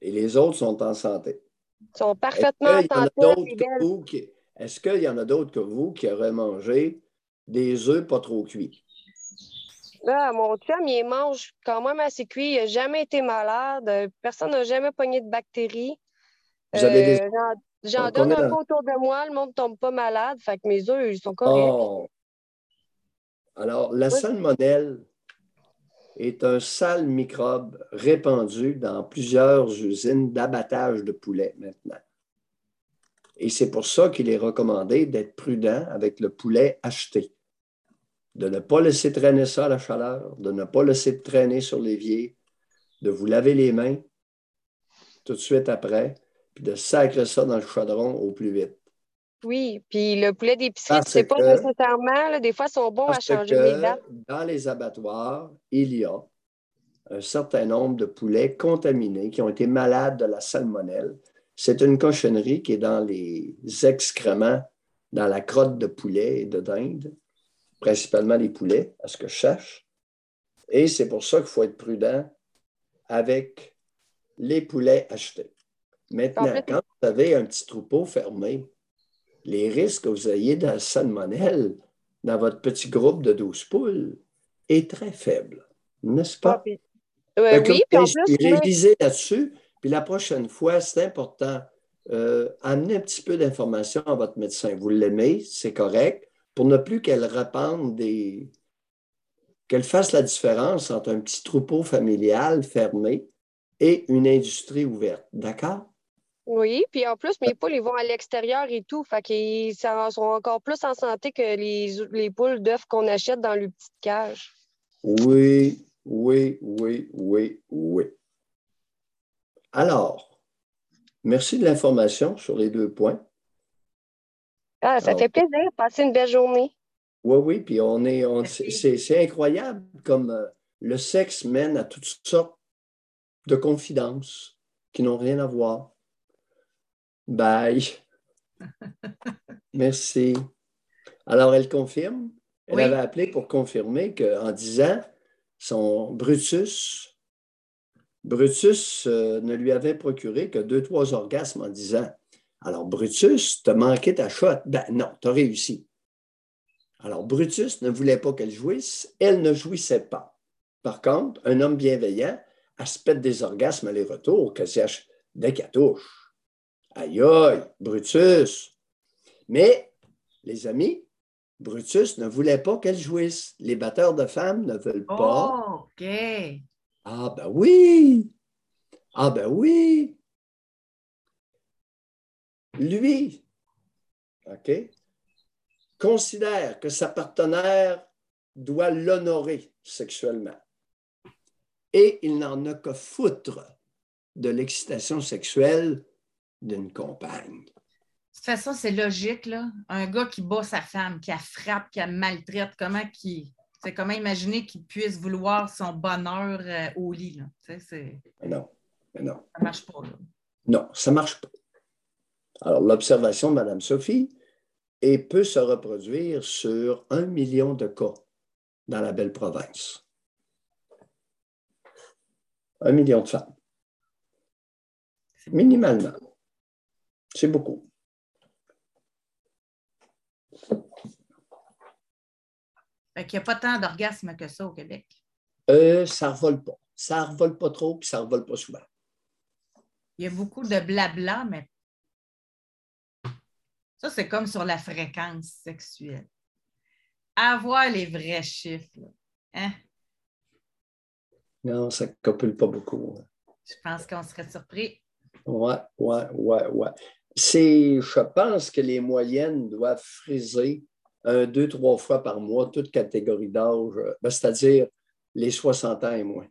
Et les autres sont en santé? Ils sont parfaitement en santé. Est-ce qu'il y en a d'autres que vous qui auraient mangé des œufs pas trop cuits? Là, mon chum, il mange quand même assez cuit. Il n'a jamais été malade. Personne n'a jamais pogné de bactéries. Euh, j'en donne un peu autour de moi. Le monde ne tombe pas malade. Fait que mes œufs, ils sont corrects. Oh. Alors, la salmonelle est un sale microbe répandu dans plusieurs usines d'abattage de poulet maintenant. Et c'est pour ça qu'il est recommandé d'être prudent avec le poulet acheté, de ne pas laisser traîner ça à la chaleur, de ne pas laisser traîner sur l'évier, de vous laver les mains tout de suite après, puis de sacrer ça dans le chaudron au plus vite. Oui, puis le poulet d'épicerie, c'est pas nécessairement, des fois, ils sont bons à changer les dates. Dans les abattoirs, il y a un certain nombre de poulets contaminés qui ont été malades de la salmonelle. C'est une cochonnerie qui est dans les excréments, dans la crotte de poulet et de dinde, principalement les poulets, à ce que je cherche. Et c'est pour ça qu'il faut être prudent avec les poulets achetés. Maintenant, quand vous avez un petit troupeau fermé, les risques que vous ayez de salmonelle dans votre petit groupe de 12 poules est très faible, n'est-ce pas? oui, puis en plus, révisez là-dessus, puis la prochaine fois, c'est important, euh, amenez un petit peu d'informations à votre médecin. Vous l'aimez, c'est correct, pour ne plus qu'elle répande des... qu'elle fasse la différence entre un petit troupeau familial fermé et une industrie ouverte. D'accord? Oui, puis en plus, mes poules, ils vont à l'extérieur et tout. Fait qu'ils sont encore plus en santé que les, les poules d'œufs qu'on achète dans le petit cage. Oui, oui, oui, oui, oui. Alors, merci de l'information sur les deux points. Ah, ça fait plaisir. Passez une belle journée. Oui, oui, puis on est, on, c'est, incroyable comme euh, le sexe mène à toutes sortes de confidences qui n'ont rien à voir. Bye. Merci. Alors, elle confirme. Elle avait appelé pour confirmer qu'en disant son Brutus, Brutus euh, ne lui avait procuré que deux, trois orgasmes en disant Alors, Brutus, t'as manqué ta shot. Ben non, t'as réussi. Alors, Brutus ne voulait pas qu'elle jouisse, elle ne jouissait pas. Par contre, un homme bienveillant aspecte des orgasmes aller-retour dès qu'elle touche. Aïe aïe, Brutus. Mais, les amis, Brutus ne voulait pas qu'elle jouisse. Les batteurs de femmes ne veulent pas. Oh, OK. Ah, ben oui. Ah, ben oui. Lui, OK, considère que sa partenaire doit l'honorer sexuellement. Et il n'en a que foutre de l'excitation sexuelle d'une compagne. De toute façon, c'est logique, là. Un gars qui bat sa femme, qui la frappe, qui la maltraite, comment qui. C'est comment imaginer qu'il puisse vouloir son bonheur euh, au lit. Là? non, non. Ça ne marche pas. Là. Non, ça ne marche pas. Alors, l'observation de Mme Sophie et peut se reproduire sur un million de cas dans la belle province. Un million de femmes. Minimalement. C'est beaucoup. Il n'y a pas tant d'orgasmes que ça au Québec. Euh, ça ne revole pas. Ça ne revole pas trop, puis ça ne revole pas souvent. Il y a beaucoup de blabla, mais ça, c'est comme sur la fréquence sexuelle. Avoir les vrais chiffres. Hein? Non, ça ne copule pas beaucoup. Hein. Je pense qu'on serait surpris. Oui, oui, oui, oui. Je pense que les moyennes doivent friser un, deux, trois fois par mois, toute catégorie d'âge, ben, c'est-à-dire les 60 ans et moins.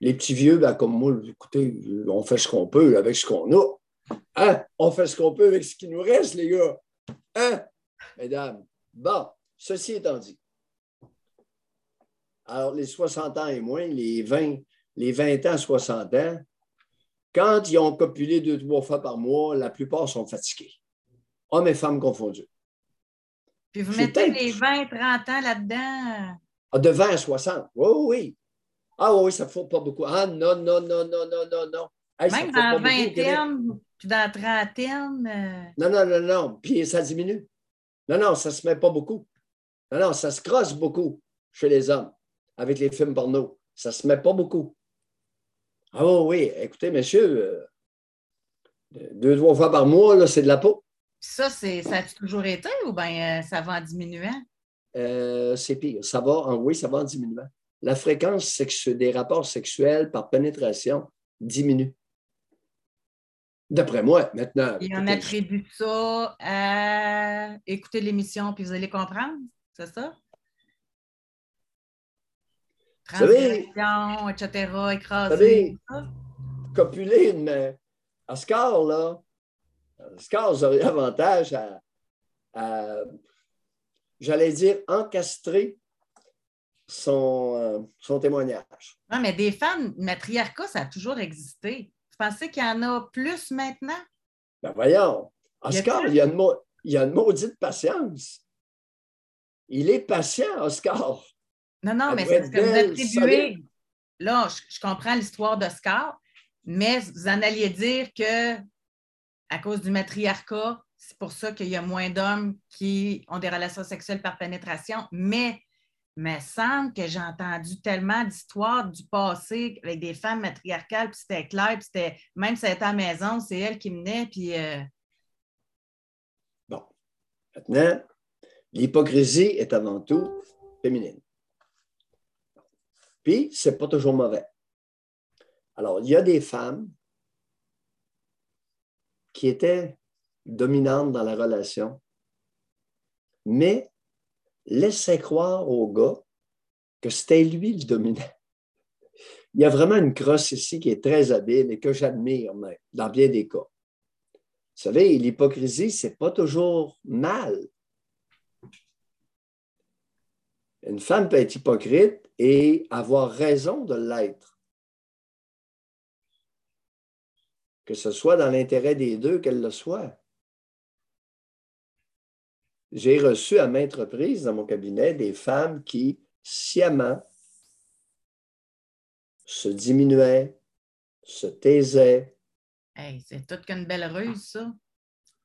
Les petits vieux, ben, comme moi, écoutez, on fait ce qu'on peut avec ce qu'on a. Hein? On fait ce qu'on peut avec ce qui nous reste, les gars. Hein? Mesdames. Bon, ceci étant dit. Alors, les 60 ans et moins, les 20, les 20 ans, 60 ans, quand ils ont copulé deux, trois fois par mois, la plupart sont fatigués. Hommes et femmes confondus. Puis vous mettez les 20, 30 ans là-dedans? Ah, de 20 à 60. Oui, oui. Ah oui, ça ne faut pas beaucoup. Ah non, non, non, non, non, non, non. Même dans la vingtaine, puis dans la trentaine. Euh, non, non, non, non. Puis ça diminue. Non, non, ça ne se met pas beaucoup. Non, non, ça se crosse beaucoup chez les hommes avec les films porno. Ça ne se met pas beaucoup. Ah oui, écoutez, monsieur, euh, deux, trois fois par mois, c'est de la peau. Ça, c'est, ça a toujours été ou bien euh, ça va en diminuant? Euh, c'est pire. Ça va, en, oui, ça va en diminuant. La fréquence des rapports sexuels par pénétration diminue. D'après moi, maintenant. Et on attribue ça à écouter l'émission puis vous allez comprendre, c'est ça? Transgression, etc., écraser. Copuler, mais à Scar, là, Scar, auriez avantage à, j'allais dire, encastrer son, euh, son témoignage. Non, mais des femmes, matriarcat, ça a toujours existé. Vous pensez qu'il y en a plus maintenant? Ben voyons. Oscar, il y, a une, il y a une maudite patience. Il est patient, Oscar. Non, non, mais c'est ce que vous attribuez. Là, je, comprends l'histoire d'Oscar, mais vous en alliez dire que à cause du matriarcat, c'est pour ça qu'il y a moins d'hommes qui ont des relations sexuelles par pénétration, mais il me semble que j'ai entendu tellement d'histoires du passé avec des femmes matriarcales, puis c'était clair, puis c'était, même si c'était à la maison, c'est elle qui menait, puis... Euh, bon. Maintenant, l'hypocrisie est avant tout féminine. Puis, ce n'est pas toujours mauvais. Alors, il y a des femmes qui étaient dominantes dans la relation, mais laissait croire au gars que c'était lui le dominant. Il y a vraiment une crosse ici qui est très habile et que j'admire même, dans bien des cas. Vous savez, l'hypocrisie, ce n'est pas toujours mal. Une femme peut être hypocrite et avoir raison de l'être. Que ce soit dans l'intérêt des deux qu'elle le soit. J'ai reçu à maintes reprises dans mon cabinet des femmes qui, sciemment, se diminuaient, se taisaient. c'est toute qu'une belle ruse, ça.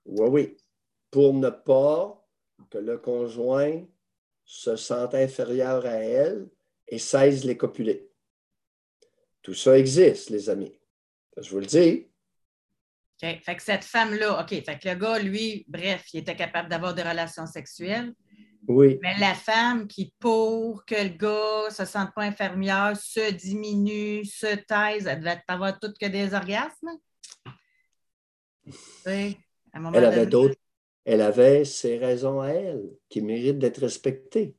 Oui, oui. Pour ne pas que le conjoint se sente inférieur à elle et cesse les copuler. Tout ça existe, les amis. Je vous le dis. OK. Fait que cette femme-là, OK. Fait que le gars, lui, bref, il était capable d'avoir des relations sexuelles. Oui. Mais la femme qui, pour que le gars ne se sente pas infirmière, se diminue, se taise, elle devait avoir toutes que des orgasmes. elle avait d'autres. Elle avait ses raisons à elle qui méritent d'être respectées.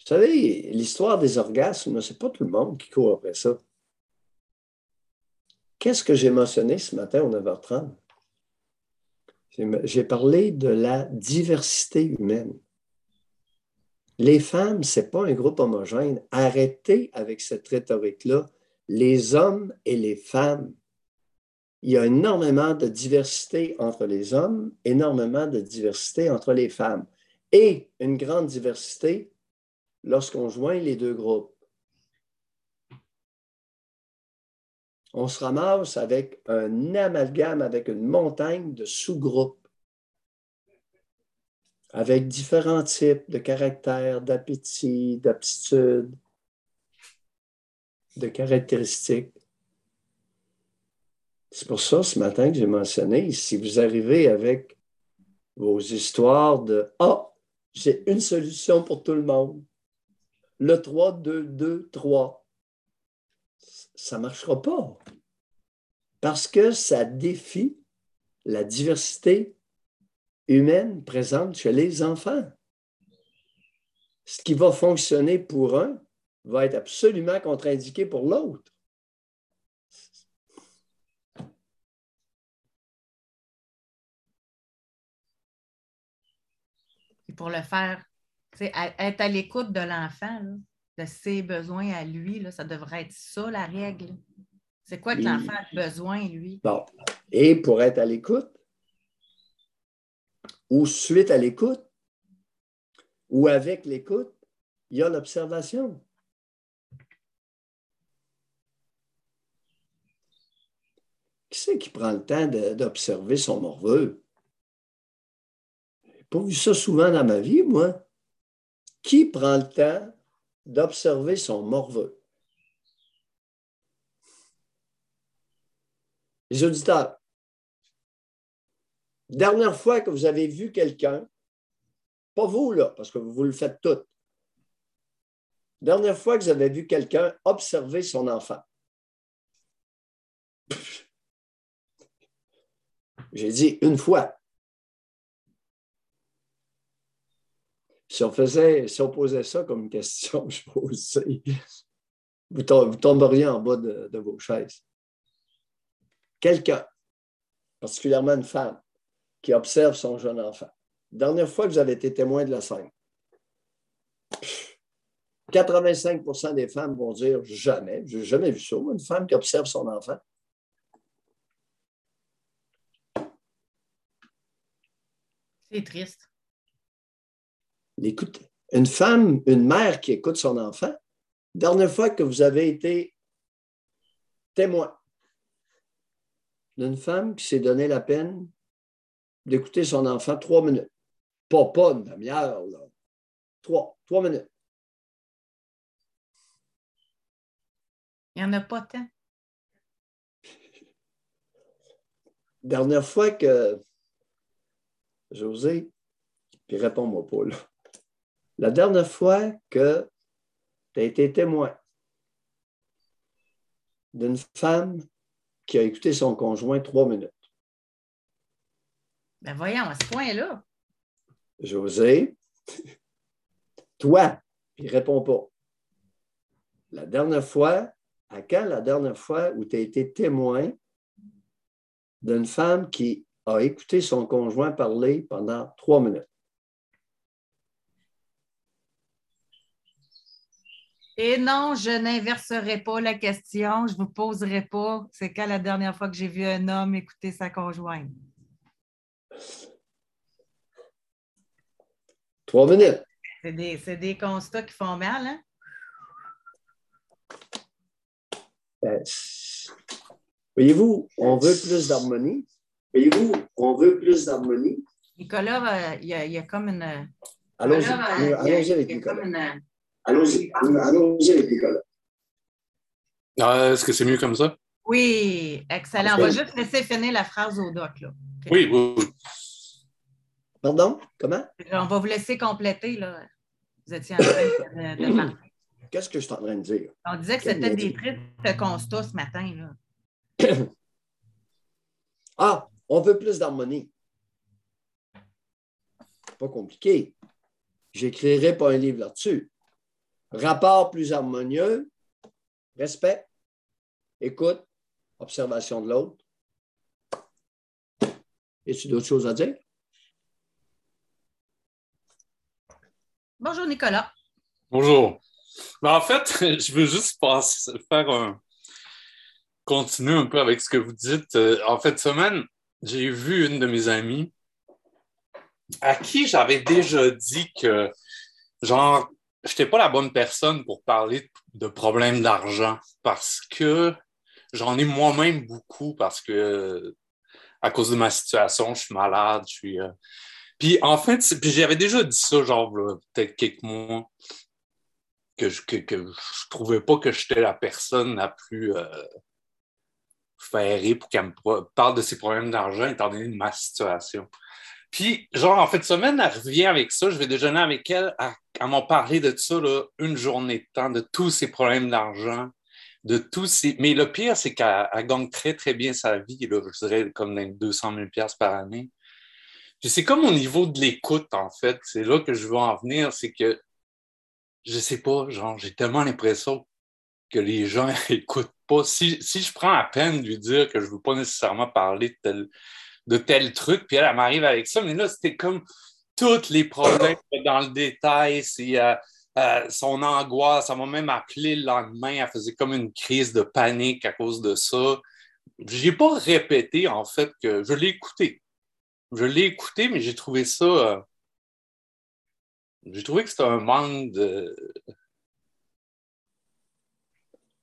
Vous savez, l'histoire des orgasmes, c'est pas tout le monde qui court après ça. Qu'est-ce que j'ai mentionné ce matin au 9h30? J'ai parlé de la diversité humaine. Les femmes, ce n'est pas un groupe homogène. Arrêtez avec cette rhétorique-là. Les hommes et les femmes. Il y a énormément de diversité entre les hommes, énormément de diversité entre les femmes et une grande diversité lorsqu'on joint les deux groupes. On se ramasse avec un amalgame, avec une montagne de sous-groupes, avec différents types de caractères, d'appétit, d'aptitude, de caractéristiques. C'est pour ça, ce matin, que j'ai mentionné, si vous arrivez avec vos histoires de Ah, j'ai une solution pour tout le monde, le 3, 2, 2, 3, ça ne marchera pas. Parce que ça défie la diversité humaine présente chez les enfants. Ce qui va fonctionner pour un va être absolument contre-indiqué pour l'autre. Pour le faire, être à l'écoute de l'enfant, de ses besoins à lui, là, ça devrait être ça la règle. C'est quoi que l'enfant a besoin, lui? Bon. Et pour être à l'écoute, ou suite à l'écoute, ou avec l'écoute, il y a l'observation. Qui c'est qui prend le temps d'observer son morveux? Pas vu ça souvent dans ma vie, moi. Qui prend le temps d'observer son morveux? Les auditeurs, dernière fois que vous avez vu quelqu'un, pas vous là, parce que vous le faites tout, dernière fois que vous avez vu quelqu'un observer son enfant. J'ai dit une fois. Si on faisait, si on posait ça comme question, je posais, vous, tomberiez en bas de, vos chaises. Quelqu'un, particulièrement une femme, qui observe son jeune enfant. Dernière fois que vous avez été témoin de la scène, 85% des femmes vont dire jamais, je n'ai jamais vu ça, une femme qui observe son enfant. C'est triste une femme, une mère qui écoute son enfant, dernière fois que vous avez été témoin d'une femme qui s'est donné la peine d'écouter son enfant trois minutes. Pas, pas une demi-heure, là. Trois, trois minutes. Il n'y en a pas tant. Dernière fois que José, puis réponds-moi pas là. La dernière fois que tu as été témoin d'une femme qui a écouté son conjoint trois minutes. Ben voyons, à ce point-là. José, toi, puis réponds pas. La dernière fois, à quand la dernière fois où tu as été témoin d'une femme qui a écouté son conjoint parler pendant trois minutes? Et non, je n'inverserai pas la question. Je ne vous poserai pas c'est quand la dernière fois que j'ai vu un homme écouter sa conjointe? Trois minutes. C'est des, constats qui font mal, hein? Ben, voyez-vous, on veut plus d'harmonie. Voyez-vous, on veut plus d'harmonie. Nicolas, euh, il y, a, comme une. Allons-y, allons-y avec Nicolas. Allons-y, allons-y avec Nicolas. Ah, est-ce que c'est mieux comme ça? Oui, excellent. On va juste laisser finir la phrase au doc. Là. Oui, oui, oui. Pardon? Comment? On va vous laisser compléter. Là. Vous étiez en train de, parler. Qu'est-ce que je suis en train de dire? On disait que c'était des tristes constats ce matin. Là. ah, on veut plus d'harmonie. Pas compliqué. J'écrirai pas un livre là-dessus rapport plus harmonieux, respect, écoute, observation de l'autre. A-t-il d'autres choses à dire? Bonjour, Nicolas. Bonjour. en fait, je veux juste faire un continuer un peu avec ce que vous dites. Euh, en fait, semaine, j'ai vu une de mes amies à qui j'avais déjà dit que, genre, je n'étais pas la bonne personne pour parler de problèmes d'argent parce que j'en ai moi-même beaucoup parce que à cause de ma situation, je suis malade, je suis. Euh, puis en fait, j'avais déjà dit ça, genre, peut-être quelques mois, que je, que, je trouvais pas que j'étais la personne la plus euh, ferrée pour qu'elle me parle de ses problèmes d'argent étant donné ma situation. Puis, genre, en fait, de semaine, elle revient avec ça. Je vais déjeuner avec elle. Elle, m'a parlé de ça, là, une journée de temps, de tous ses problèmes d'argent, de tous ces. Mais le pire, c'est qu'elle gagne très, très bien sa vie, là, je dirais comme 200 000 par année. Puis c'est comme au niveau de l'écoute, en fait. C'est là que je veux en venir. C'est que, je sais pas, genre, j'ai tellement l'impression que les gens écoutent pas. Si, si je prends la peine de lui dire que je veux pas nécessairement parler de tel de tel truc, puis elle, elle m'arrive avec ça, mais là, c'était comme tous les problèmes dans le détail, c'est euh, euh, son angoisse, elle m'a même appelé le lendemain, elle faisait comme une crise de panique à cause de ça. Je n'ai pas répété, en fait, que je l'ai écouté. Je l'ai écouté, mais j'ai trouvé ça... Euh, j'ai trouvé que c'était un manque de,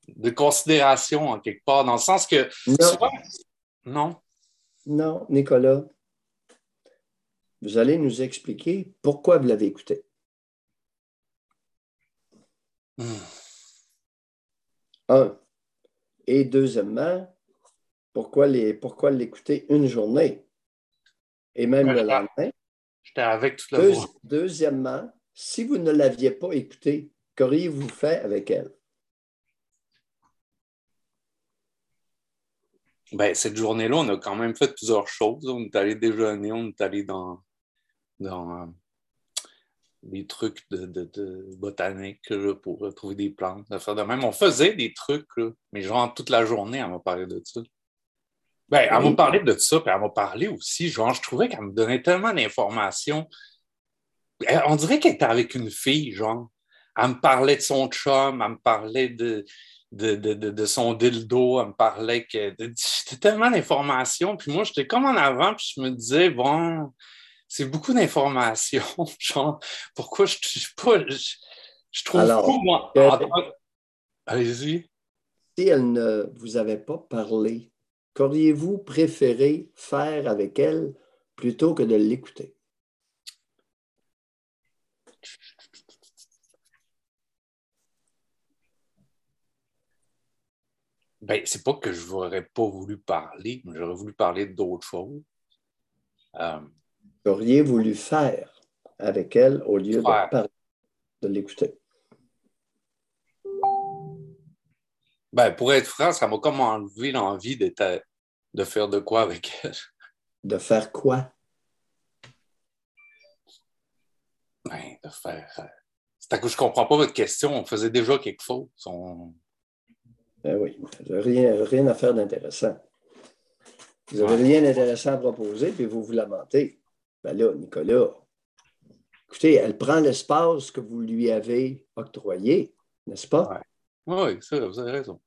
de considération en quelque part, dans le sens que non. Non, Nicolas. Vous allez nous expliquer pourquoi vous l'avez écouté. Hmm. Un. Et deuxièmement, pourquoi l'écouter une journée et même le lendemain? J'étais avec toute la Deuxièmement, si vous ne l'aviez pas écouté, qu'auriez-vous fait avec elle? Ben, cette journée-là, on a quand même fait plusieurs choses. On est allé déjeuner, on est allé dans, dans euh, des trucs de, de, botanique pour trouver des plantes, faire de même. On faisait des trucs, mais genre toute la journée, elle m'a parlé de ça. Ben, elle m'a parlé de ça, puis elle m'a parlé aussi. Genre, je trouvais qu'elle me donnait tellement d'informations. On dirait qu'elle était avec une fille, genre. Elle me parlait de son chum, elle me parlait de, de, de, de, son dildo. Elle me parlait que c'était tellement d'informations. Puis moi, j'étais comme en avant, puis je me disais, bon, c'est beaucoup d'informations. Genre, pourquoi je ne pas? Je, trouve moi. Allez-y. Si elle ne vous avait pas parlé, qu'auriez-vous préféré faire avec elle plutôt que de l'écouter? Ben, c'est pas que je n'aurais pas voulu parler, mais j'aurais voulu parler d'autres choses. Euh, Auriez voulu faire avec elle au lieu de parler, de l'écouter? Ben, pour être franc, ça m'a comme enlevé l'envie de faire de quoi avec elle. De faire quoi? Ben, de faire. Euh, c'est à que je comprends pas votre question. On faisait déjà quelque chose. Ben oui, rien, rien à faire d'intéressant. Vous n'avez rien d'intéressant à proposer, puis vous vous lamentez. Ben là, Nicolas, écoutez, elle prend l'espace que vous lui avez octroyé, n'est-ce pas? Oui, ça, vous avez raison.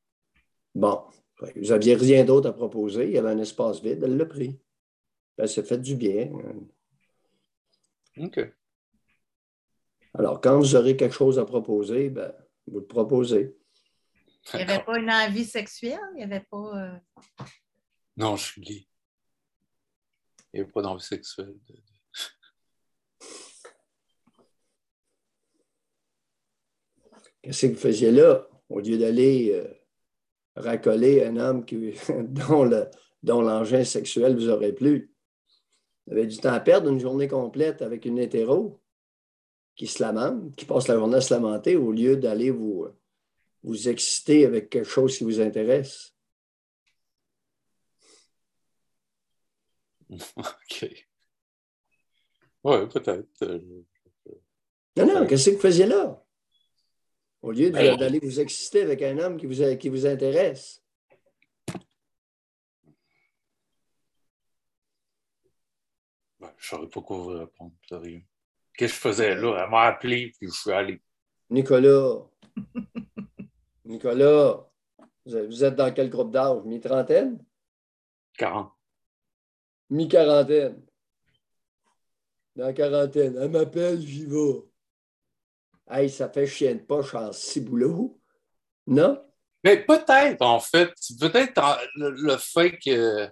Bon, vous n'aviez rien d'autre à proposer, il y avait un espace vide, elle l'a pris. Elle s'est fait du bien. OK. Alors, quand vous aurez quelque chose à proposer, ben, vous le proposez. Il n'y avait pas une envie sexuelle? Il n'y avait pas. Euh, non, je suis gay. Il n'y avait pas d'envie sexuelle. Qu'est-ce que vous faisiez là, au lieu d'aller euh, racoler un homme qui, dont, le, dont l'engin sexuel vous aurait plu? Vous avez du temps à perdre une journée complète avec une hétéro qui se lamente, qui passe la journée à se lamenter au lieu d'aller vous vous exciter avec quelque chose qui vous intéresse. OK. Oui, peut-être. Euh, non, non, qu'est-ce que vous faisiez là? Au lieu ben, d'aller vous exciter avec un homme qui vous, qui vous intéresse. Ben, je ne saurais pas quoi vous répondre, sérieux. Qu'est-ce que je faisais là? Elle m'a appelé, puis je suis allé. Nicolas, Nicolas, Vous êtes dans quel groupe d'âge? Mi-trentaine? 40. Mi-quarantaine. Dans la quarantaine. Elle m'appelle, j'y vais. Hey, ça fait chien de poche en ciboulot. Non? Mais peut-être, en fait. Peut-être le, fait que.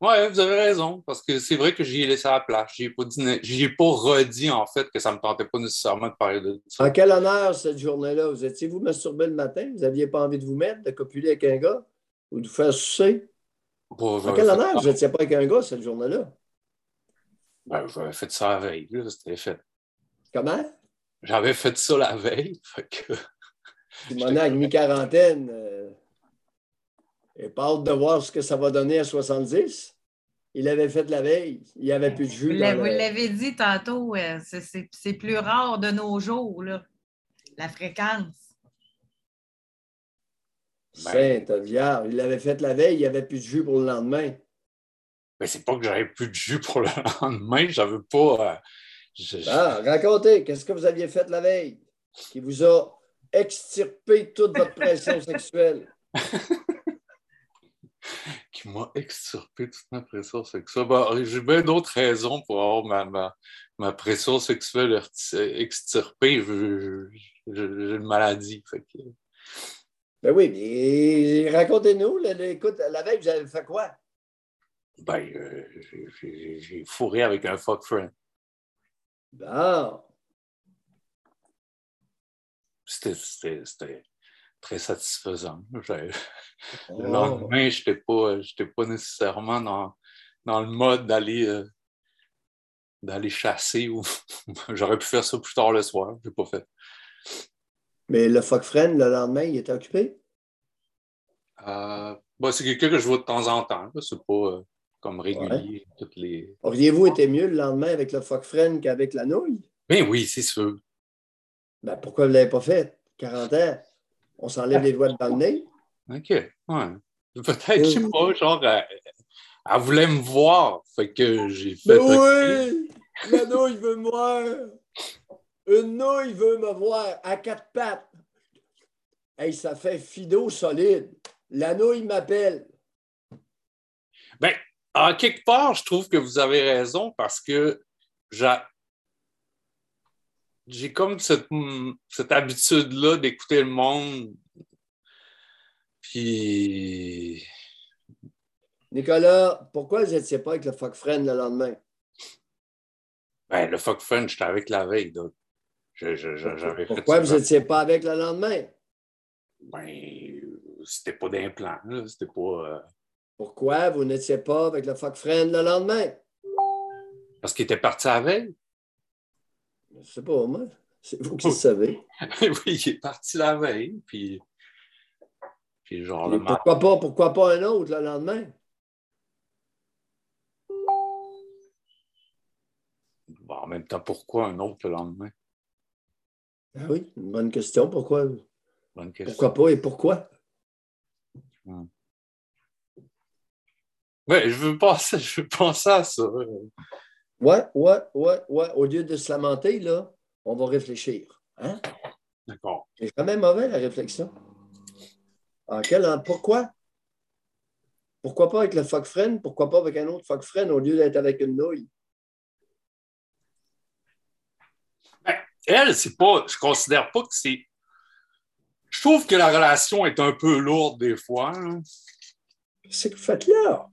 Oui, vous avez raison, parce que c'est vrai que j'y ai laissé la place. Je n'ai pas, redit, en fait, que ça ne me tentait pas nécessairement de parler de ça. En quel honneur, cette journée-là? Vous étiez-vous masturbé le matin? Vous n'aviez pas envie de vous mettre, de copuler avec un gars? Ou de vous faire sucer? en quel honneur, vous n'étiez pas avec un gars cette journée-là? Ben, j'avais fait ça la veille, c'était fait. Comment? J'avais fait ça la veille. Fait que... Mon mi-quarantaine, et pas hâte de voir ce que ça va donner à 70. Il avait fait la veille. Il n'y avait plus de jus. Vous l'avez dit tantôt, euh, c'est plus rare de nos jours, là, la fréquence. Ben, Saint il l'avait fait la veille, il n'y avait plus de jus pour le lendemain. Mais c'est pas que j'avais plus de jus pour le lendemain, j'avais pas. Euh, ah, racontez, qu'est-ce que vous aviez fait la veille qui vous a extirpé toute votre pression sexuelle? qui m'a extirpé toute ma pression sexuelle. Bah, j'ai bien d'autres raisons pour avoir ma, ma, pression sexuelle extirpée. J'ai une maladie. Fait Ben oui, mais racontez-nous, écoute, la veille, vous avez fait quoi? Ben, euh, j'ai fourré avec un fuck friend. Bon. C'était très satisfaisant. Le oh. lendemain, je n'étais pas, pas nécessairement dans, dans le mode d'aller euh, d'aller chasser ou j'aurais pu faire ça plus tard le soir. Je n'ai pas fait. Mais le fuck friend, le lendemain, il était occupé? Euh, bah, c'est quelqu'un que je vois de temps en temps. C'est pas euh, comme régulier. Toutes les... Auriez-vous été mieux le lendemain avec le fuck friend qu'avec la nouille? Ben oui, c'est sûr. Ben, pourquoi vous ne l'avez pas fait? 40 ans, on s'enlève les doigts dans le nez. OK, ouais. Peut-être, je sais euh. pas, genre, elle, voulait me voir. Fait que j'ai fait. oui! La nouille veut me voir. Une nouille veut me voir à quatre pattes. Hey, ça fait fido solide. La nouille m'appelle. Ben, en quelque part, je trouve que vous avez raison parce que j'ai comme cette, cette habitude-là d'écouter le monde. Puis. Nicolas, pourquoi vous n'étiez pas avec le fuck friend le lendemain? Ben, le fuck friend, j'étais avec la veille. Donc. pourquoi vous n'étiez pas avec le lendemain? Ben, c'était pas d'implant. C'était pas. Euh, pourquoi vous n'étiez pas avec le fuck friend le lendemain? Parce qu'il était parti la veille. Je sais pas, moi. C'est vous qui le savez. oui, il est parti la veille, puis. Puis genre le pourquoi pas, pourquoi pas un autre le lendemain? en même temps, pourquoi un autre le lendemain? Ah oui, une bonne question. Pourquoi? Bonne question. Pourquoi pas et pourquoi? Hmm. Oui, je veux penser, je veux penser à ça. Ouais, ouais, ouais, ouais. Au lieu de se lamenter, là, on va réfléchir. Hein? D'accord. C'est quand même mauvais, la réflexion. En quel, pourquoi? Pourquoi pas avec le fuck friend? Pourquoi pas avec un autre fuck friend au lieu d'être avec une nouille? Ben, elle, c'est pas. Je considère pas que c'est. Je trouve que la relation est un peu lourde des fois. Qu'est-ce que vous faites là?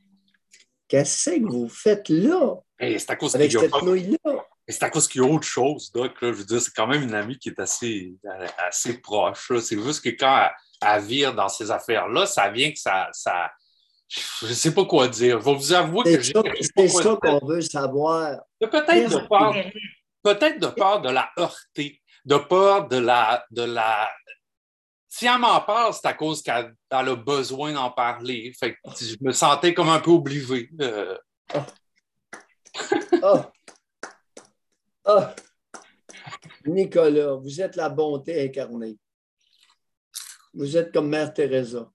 Qu'est-ce que vous faites là? C'est à cause avec cette nouille-là. C'est à cause qu'il y a autre chose, Doc. Je veux dire, c'est quand même une amie qui est assez, assez proche. C'est juste que quand elle, vire dans ces affaires-là, ça vient que ça. ça je ne sais pas quoi dire. Je vais vous avouer que j'ai. C'est ça qu'on veut savoir. Peut-être de peur, peut-être de peur de la heurter, de peur de la, de la, si elle m'en parle, c'est à cause qu'elle a besoin d'en parler. Fait je me sentais comme un peu oublié. Euh. Ah. Ah. Nicolas, vous êtes la bonté incarnée. Vous êtes comme Mère Teresa.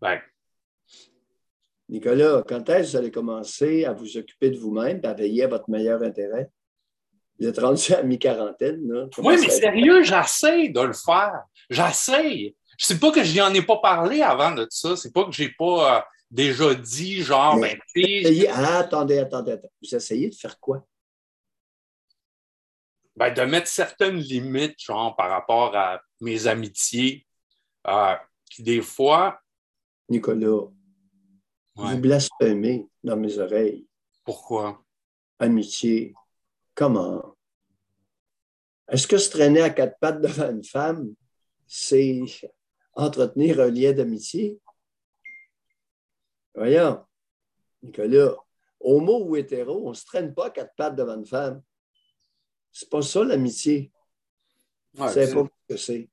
Ben. Nicolas, quand est-ce que vous allez commencer à vous occuper de vous-même et à veiller à votre meilleur intérêt? Il est rendu à mi-quarantaine. Oui, mais sérieux, j'essaie de le faire. J'essaie. Je sais pas que je n'en ai pas parlé avant de ça. C'est pas que j'ai pas euh, déjà dit, genre, ben, ah, attendez, attendez, attendez. Vous essayez de faire quoi? Ben, de mettre certaines limites, genre, par rapport à mes amitiés, euh, qui des fois. Nicolas, vous blasphémez dans mes oreilles. Pourquoi? Amitié. Comment? Est-ce que se traîner à quatre pattes devant une femme, c'est entretenir un lien d'amitié? Voyons, Nicolas, homo ou hétéro, on ne se traîne pas quatre pattes devant une femme. C'est pas ça l'amitié. c'est pas ce que c'est.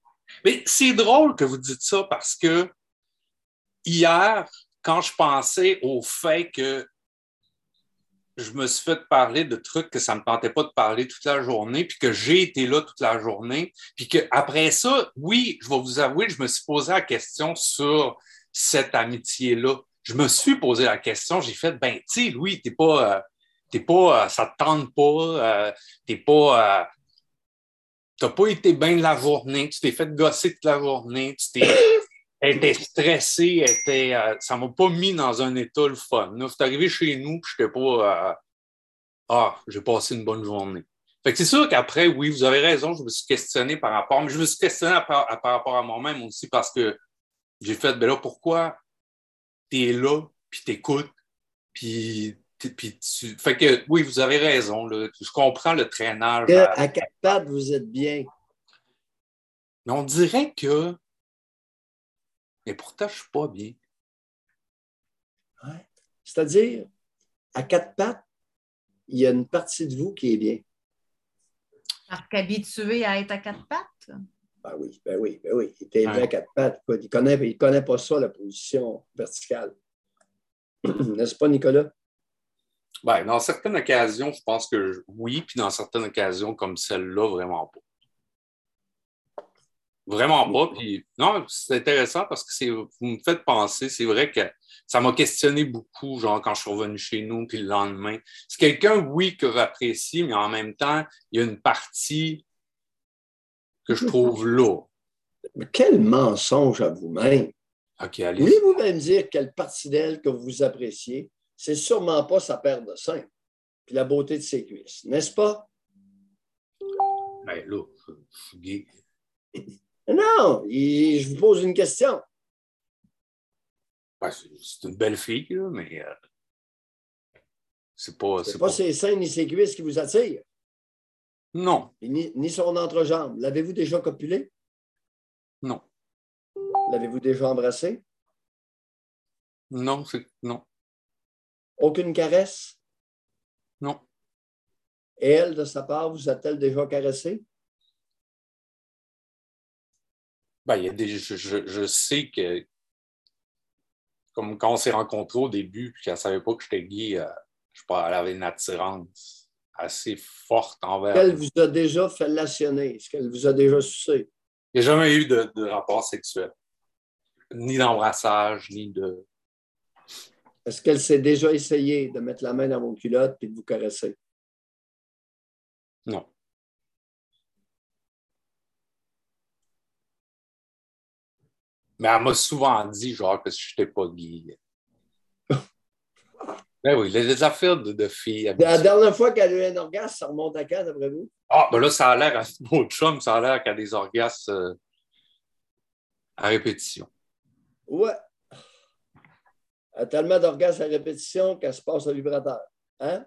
Mais c'est drôle que vous dites ça parce que hier, quand je pensais au fait que je me suis fait parler de trucs que ça ne me tentait pas de parler toute la journée, puis que j'ai été là toute la journée, puis qu'après ça, oui, je vais vous avouer, je me suis posé la question sur cette amitié-là. Je me suis posé la question, j'ai fait, ben, tu sais, Louis, t'es pas, euh, t'es pas, euh, ça te tente pas, euh, t'es pas, t'as pas été bien la journée, tu t'es fait gosser toute la journée, tu t'es elle était stressée, elle était, euh, ça m'a pas mis dans un état le fun. C'est arrivé chez nous, puis j'étais pas. Euh, ah, j'ai passé une bonne journée. Fait que c'est sûr qu'après, oui, vous avez raison, je me suis questionné par rapport, mais je me suis questionné par, rapport à moi-même aussi parce que j'ai fait, ben là, pourquoi tu es là, puis t'écoutes, puis puis tu... Fait que oui, vous avez raison. Là. Je comprends le traînage. À, à quatre pattes, vous êtes bien. Mais on dirait que mais pourtant, je ne suis pas bien. C'est-à-dire, à quatre pattes, il y a une partie de vous qui est bien. Parce qu'habitué à être à quatre pattes? Ben oui, ben oui, ben oui. Il est élevé à quatre pattes. Il ne connaît, il connaît pas ça, la position verticale. N'est-ce pas, Nicolas? Ben, dans certaines occasions, je pense que oui, puis dans certaines occasions, comme celle-là, vraiment pas. Vraiment pas. Puis, non, c'est intéressant parce que vous me faites penser. C'est vrai que ça m'a questionné beaucoup, genre quand je suis revenu chez nous, puis le lendemain. C'est quelqu'un, oui, que j'apprécie, mais en même temps, il y a une partie que je trouve là. Mais quel mensonge à vous-même. OK, allez. Voulez-vous même dire quelle partie d'elle que vous appréciez? C'est sûrement pas sa paire de seins, puis la beauté de ses cuisses, n'est-ce pas? Ben là, je suis gay. Non, je vous pose une question. c'est une belle fille, mais euh, c'est pas. C'est pas, ses seins ni ses cuisses qui vous attirent. Non. Ni, son entrejambe. L'avez-vous déjà copulé? Non. L'avez-vous déjà embrassé? Non, c'est non. Aucune caresse? Non. Et elle, de sa part, vous a-t-elle déjà caressé? Ben, il y a des, je, je, sais que, comme quand on s'est rencontrés au début, puis qu'elle ne savait pas que j'étais gay, euh, je sais elle avait une attirance assez forte envers. Elle vous a déjà fellationné? Est-ce qu'elle vous a déjà sucé? Il n'y a jamais eu de, de rapport sexuel, ni d'embrassage, ni de. Est-ce qu'elle s'est déjà essayé de mettre la main dans vos culottes et de vous caresser? Non. Mais elle m'a souvent dit, genre, que je n'étais pas gay. ben oui, les affaires de, de filles. La dernière fois qu'elle a eu un orgasme, ça remonte à quand, d'après vous? Ah, ben là, ça a l'air à beau chum, ça a l'air qu'elle a des orgasmes euh, à répétition. Ouais. Elle a tellement d'orgasmes à répétition qu'elle se passe au vibrateur. Hein?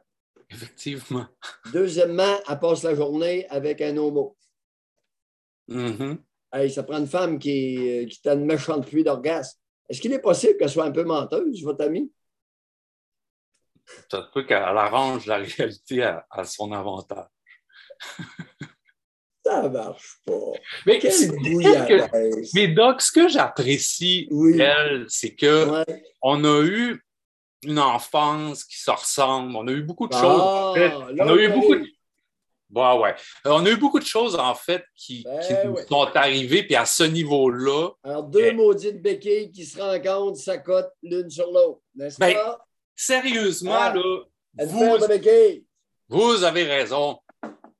Effectivement. Deuxièmement, elle passe la journée avec un homo. Mm ça prend une femme qui, euh, qui a une méchante pluie d'orgasme. Est-ce qu'il est possible qu'elle soit un peu menteuse, votre amie? Ça peut qu'elle arrange la réalité à, son avantage. ça marche pas. Mais, mais Doc, ce que j'apprécie, c'est qu'on on a eu une enfance qui se ressemble. On a eu beaucoup de choses. Ah, on a eu beaucoup de bah ouais. Euh, on a eu beaucoup de choses, en fait, qui, ben nous sont arrivées, puis à ce niveau-là. Alors, deux maudites béquilles qui se rencontrent, s'accotent l'une sur l'autre, n'est-ce ben, Sérieusement, ah, là. Vous, vous avez raison.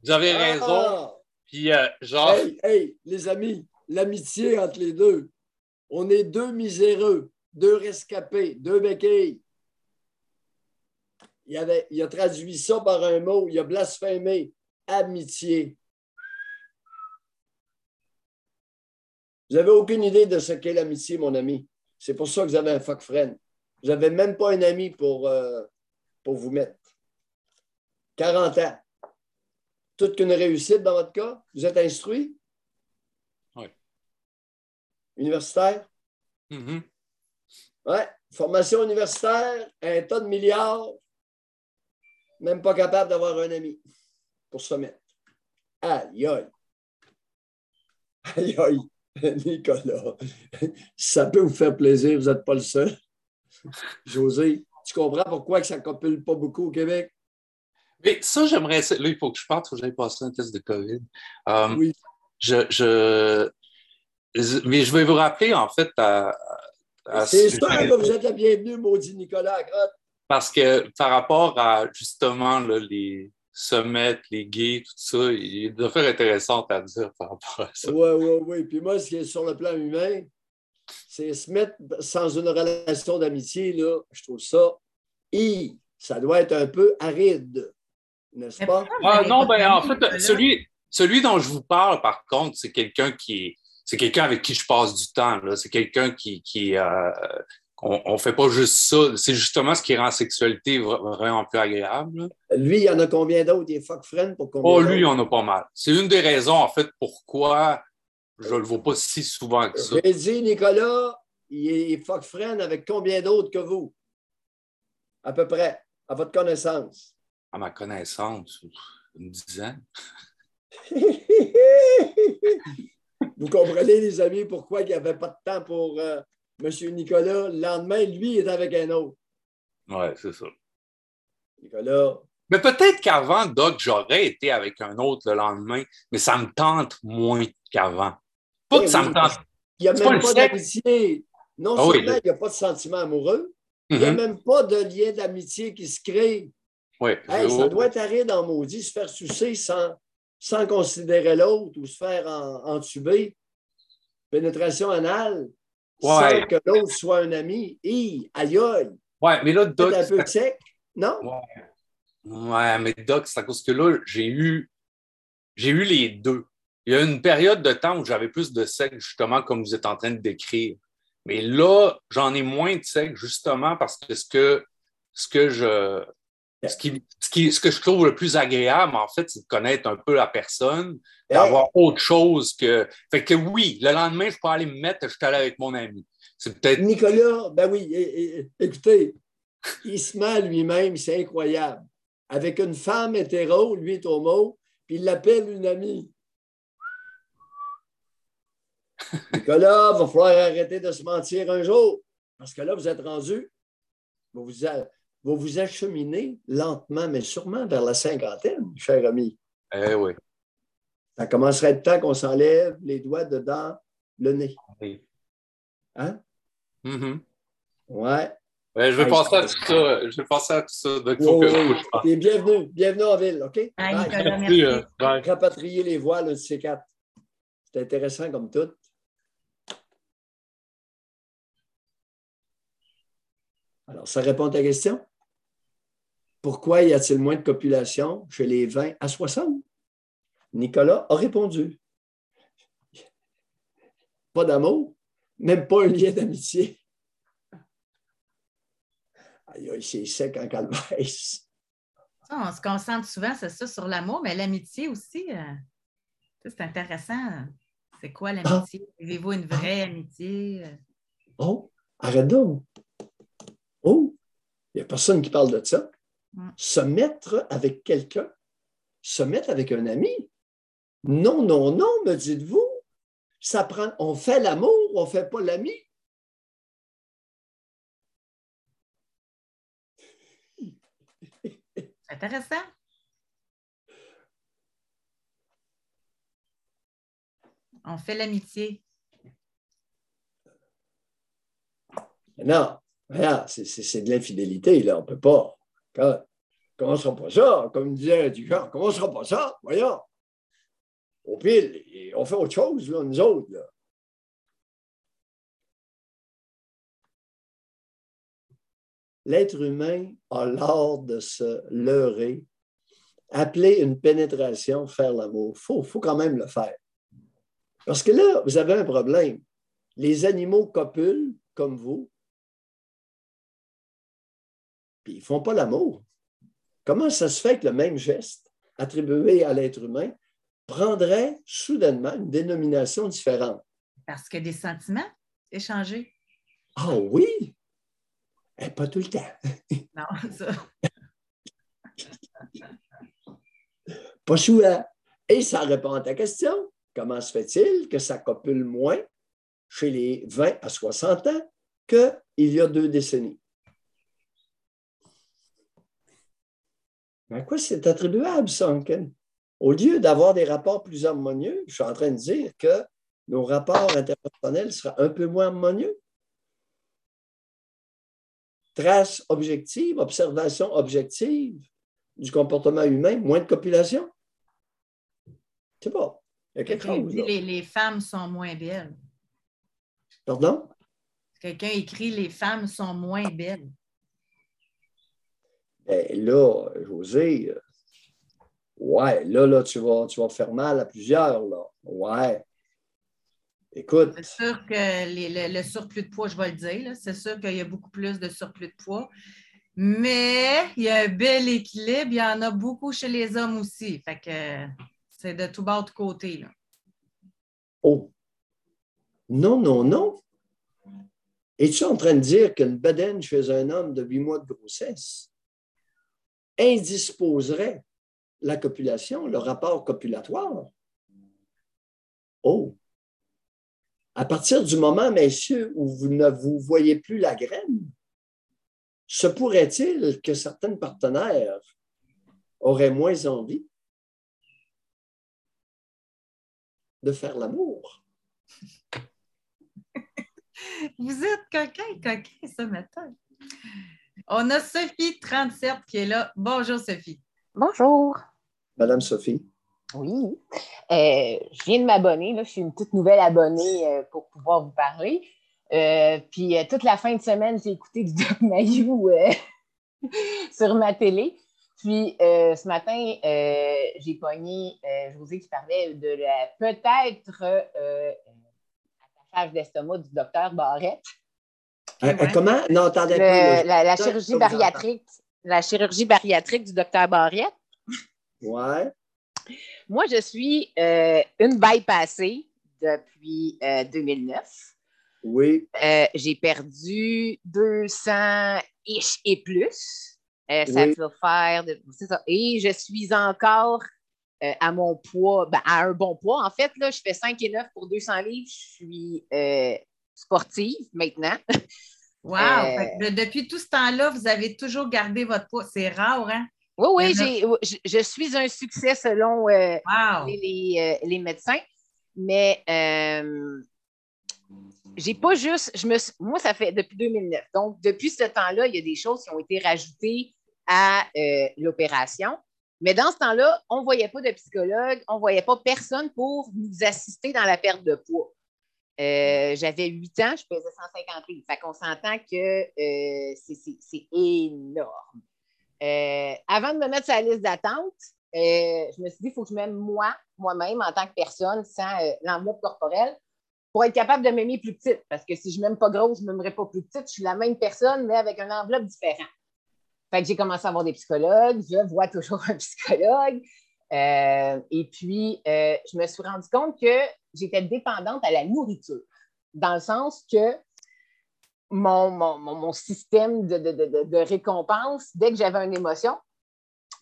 Vous avez Ah! raison. Puis, euh, genre, Hey, hey, les amis, l'amitié entre les deux. On est deux miséreux, deux rescapés, deux béquilles. Il, avait, il a traduit ça par un mot, il a blasphémé. Amitié. Vous n'avez aucune idée de ce qu'est l'amitié, mon ami. C'est pour ça que vous avez un fuck friend. Vous n'avez même pas un ami pour, euh, pour vous mettre. 40 ans. Toute qu'une réussite dans votre cas. Vous êtes instruit? Oui. Universitaire? mhm. Ouais. Formation universitaire, un tas de milliards. Même pas capable d'avoir un ami pour se mettre. Aïe, aïe. Aïe, aïe. Nicolas, ça peut vous faire plaisir, vous n'êtes pas le seul. José, tu comprends pourquoi que ça ne copule pas beaucoup au Québec? Mais ça, j'aimerais. Là, il faut que je parte, il faut que j'aille passer un test de COVID. Euh, Oui. je, je, mais je vais vous rappeler, en fait, à, à C'est ce sûr que vous êtes le bienvenu, maudit Nicolas Grotte. Parce que par rapport à justement là, les sommets, les gays, tout ça, il y a des affaires intéressantes à dire par rapport à ça. Oui, oui, oui. Puis moi, ce qui est sur le plan humain, c'est se mettre sans une relation d'amitié, là, je trouve ça, hi, ça doit être un peu aride, n'est-ce pas? Ah, non, ben en fait, celui, celui dont je vous parle, par contre, c'est quelqu'un qui est. C'est quelqu'un avec qui je passe du temps. là. C'est quelqu'un qui. qui euh, on, on fait pas juste ça. C'est justement ce qui rend la sexualité vra- vraiment plus agréable. là. Lui, il y en a combien d'autres? Il est fuck friend pour combien Oh, lui, il en a pas mal. C'est une des raisons, en fait, pourquoi je le vois pas si souvent que ça. J'ai dit, Nicolas, il est fuck friend avec combien d'autres que vous? À peu près, à votre connaissance. À ma connaissance, une dizaine. vous comprenez, les amis, pourquoi il n'y avait pas de temps pour euh, M. Nicolas? Le lendemain, lui, il est avec un autre. Ouais, c'est ça. Nicolas, Mais peut-être qu'avant, Doc, j'aurais été avec un autre le lendemain, mais ça me tente moins qu'avant. Eh ça oui, me tente. il n'y a pas même pas d'amitié. Non Ah oui, seulement le- il n'y a pas de sentiment amoureux, il n'y a Mhm. même pas de lien d'amitié qui se crée. Ouais. Hey, Je- ça doit être aride en maudit, se faire sucer sans, sans considérer l'autre ou se faire en- entuber. Pénétration anale, sans Ouais. que l'autre soit un ami. Hi, aïe aïe, Ouais, mais là, Doc, un peu sec, non? Ouais, mais Doc, c'est à cause que là, j'ai eu, j'ai eu les deux. Il y a une période de temps où j'avais plus de sexe, justement, comme vous êtes en train de décrire. Mais là, j'en ai moins de sexe, justement, parce que ce que, ce que je. Ce, qui, ce, qui- ce que je trouve le plus agréable, en fait, c'est de connaître un peu la personne, d'avoir autre chose que. Fait que oui, le lendemain, je peux aller me mettre, je suis allé avec mon ami. C'est peut-être. Nicolas, ben oui, é- é- écoutez, il se met lui-même, c'est incroyable. Avec une femme hétéro, lui est homo, puis il l'appelle une amie. Nicolas, il va falloir arrêter de se mentir un jour, parce que là, vous êtes rendu, vous vous, a- vous vous acheminez lentement, mais sûrement vers la cinquantaine, cher ami. Eh oui. Ça commencerait être temps qu'on s'enlève les doigts dedans le nez. Oui. Hein? Mhm. Ouais. Ouais, je vais passer à tout ça. Je vais passer à tout ça. Donc, faut que, que bienvenue, bienvenue en ville, OK? Bye, Bye. Nicolas, Merci, merci. euh, bye. Rapatrier les voiles, un de ces quatre. C'est intéressant comme tout. Alors, ça répond à ta question? Pourquoi y a-t-il moins de copulation chez les 20 à 60? Nicolas a répondu. Pas d'amour, même pas un lien d'amitié. Aïe, aïe, c'est sec en calvaise. On se concentre souvent, c'est ça, sur l'amour, mais l'amitié aussi. euh, c'est intéressant. C'est quoi l'amitié? Vivez-vous une vraie amitié? Oh, arrête donc. Il n'y a personne qui parle de ça. Mm. Se mettre avec quelqu'un, se mettre avec un ami. Non, non, non, me dites-vous. Ça prend, on fait l'amour, on ne fait pas l'ami. C'est intéressant. On fait l'amitié. Non, c'est- de l'infidélité, là, on ne peut pas. Quand- commencera pas ça? Comme disait on ne commencera pas ça? Voyons. Au pire, on fait autre chose, là, nous autres. L'être humain a l'art de se leurrer, appeler une pénétration, faire l'amour. Il faut, faut quand même le faire. Parce que là, vous avez un problème. Les animaux copulent, comme vous, puis ils ne font pas l'amour. Comment ça se fait que le même geste attribué à l'être humain prendrait soudainement une dénomination différente? Parce que des sentiments échangés. Ah oui? Eh, pas tout le temps. non, ça. pas souvent. Et ça répond à ta question. Comment se fait-il que ça copule moins chez les 20 à 60 ans qu'il y a deux décennies? À quoi c'est attribuable, ça, Au lieu d'avoir des rapports plus harmonieux, je suis en train de dire que nos rapports interpersonnels seraient un peu moins harmonieux. Trace objective, observation objective du comportement humain, moins de copulation. C'est pas. Il y a quelque chose. Les, les femmes sont moins belles. Pardon? Quelqu'un écrit Les femmes sont moins belles. Ben là, José, euh, ouais, là, là, tu vas, tu vas faire mal à plusieurs, là. Ouais. Écoute. C'est sûr que le, surplus de poids, je vais le dire, c'est sûr qu'il y a beaucoup plus de surplus de poids. Mais il y a un bel équilibre. Il y en a beaucoup chez les hommes aussi. Fait que c'est de tout bas de côté. Là. Oh. Non, non, non. Es-tu en train de dire qu'une bedaine chez un homme de huit mois de grossesse? Indisposerait la copulation, le rapport copulatoire. Oh! À partir du moment, messieurs, où vous ne vous voyez plus la graine, se pourrait-il que certains partenaires auraient moins envie de faire l'amour? Vous êtes coquin, coquin ce matin. On a Sophie, 37, qui est là. Bonjour, Sophie. Bonjour. Madame Sophie. Oui. Euh, je viens de m'abonner. Je suis une toute nouvelle abonnée euh, pour pouvoir vous parler. Euh, puis toute la fin de semaine, j'ai écouté du Doc Mayou sur ma télé. Puis ce matin, j'ai pogné José qui parlait de la peut-être attachage d'estomac du docteur Barrette. Euh, euh, comment? Non, attendez La, chirurgie bariatrique, la chirurgie bariatrique du docteur Barriette. Ouais. Moi, je suis euh, une bypassée depuis 2009. Oui. J'ai perdu 200 ish et plus. ça oui. faire. C'est ça. Et je suis encore à mon poids, ben, à un bon poids. En fait, là, je fais 5 et 9 pour 200 livres. Je suis sportive maintenant. Wow! Euh, depuis tout ce temps-là, vous avez toujours gardé votre poids. C'est rare, hein? Oui, oui, je, suis un succès selon euh, les, euh, les, médecins. Mais j'ai pas juste. Je me, moi, ça fait depuis 2009. Donc, depuis ce temps-là, il y a des choses qui ont été rajoutées à l'opération. Mais dans ce temps-là, on ne voyait pas de psychologue, on ne voyait pas personne pour nous assister dans la perte de poids. Euh, j'avais 8 ans, je pesais 150 livres. Fait qu'on s'entend que euh, c'est énorme. Euh, avant de me mettre sur la liste d'attente, je me suis dit, il faut que je m'aime moi, moi-même, en tant que personne, sans l'enveloppe corporelle, pour être capable de m'aimer plus petite. Parce que si je ne m'aime pas grosse, je ne m'aimerais pas plus petite. Je suis la même personne, mais avec une enveloppe différente. Fait que j'ai commencé à avoir des psychologues. Je vois toujours un psychologue. Et puis, je me suis rendu compte que j'étais dépendante à la nourriture, dans le sens que mon, mon, système de, de, de, récompense, dès que j'avais une émotion,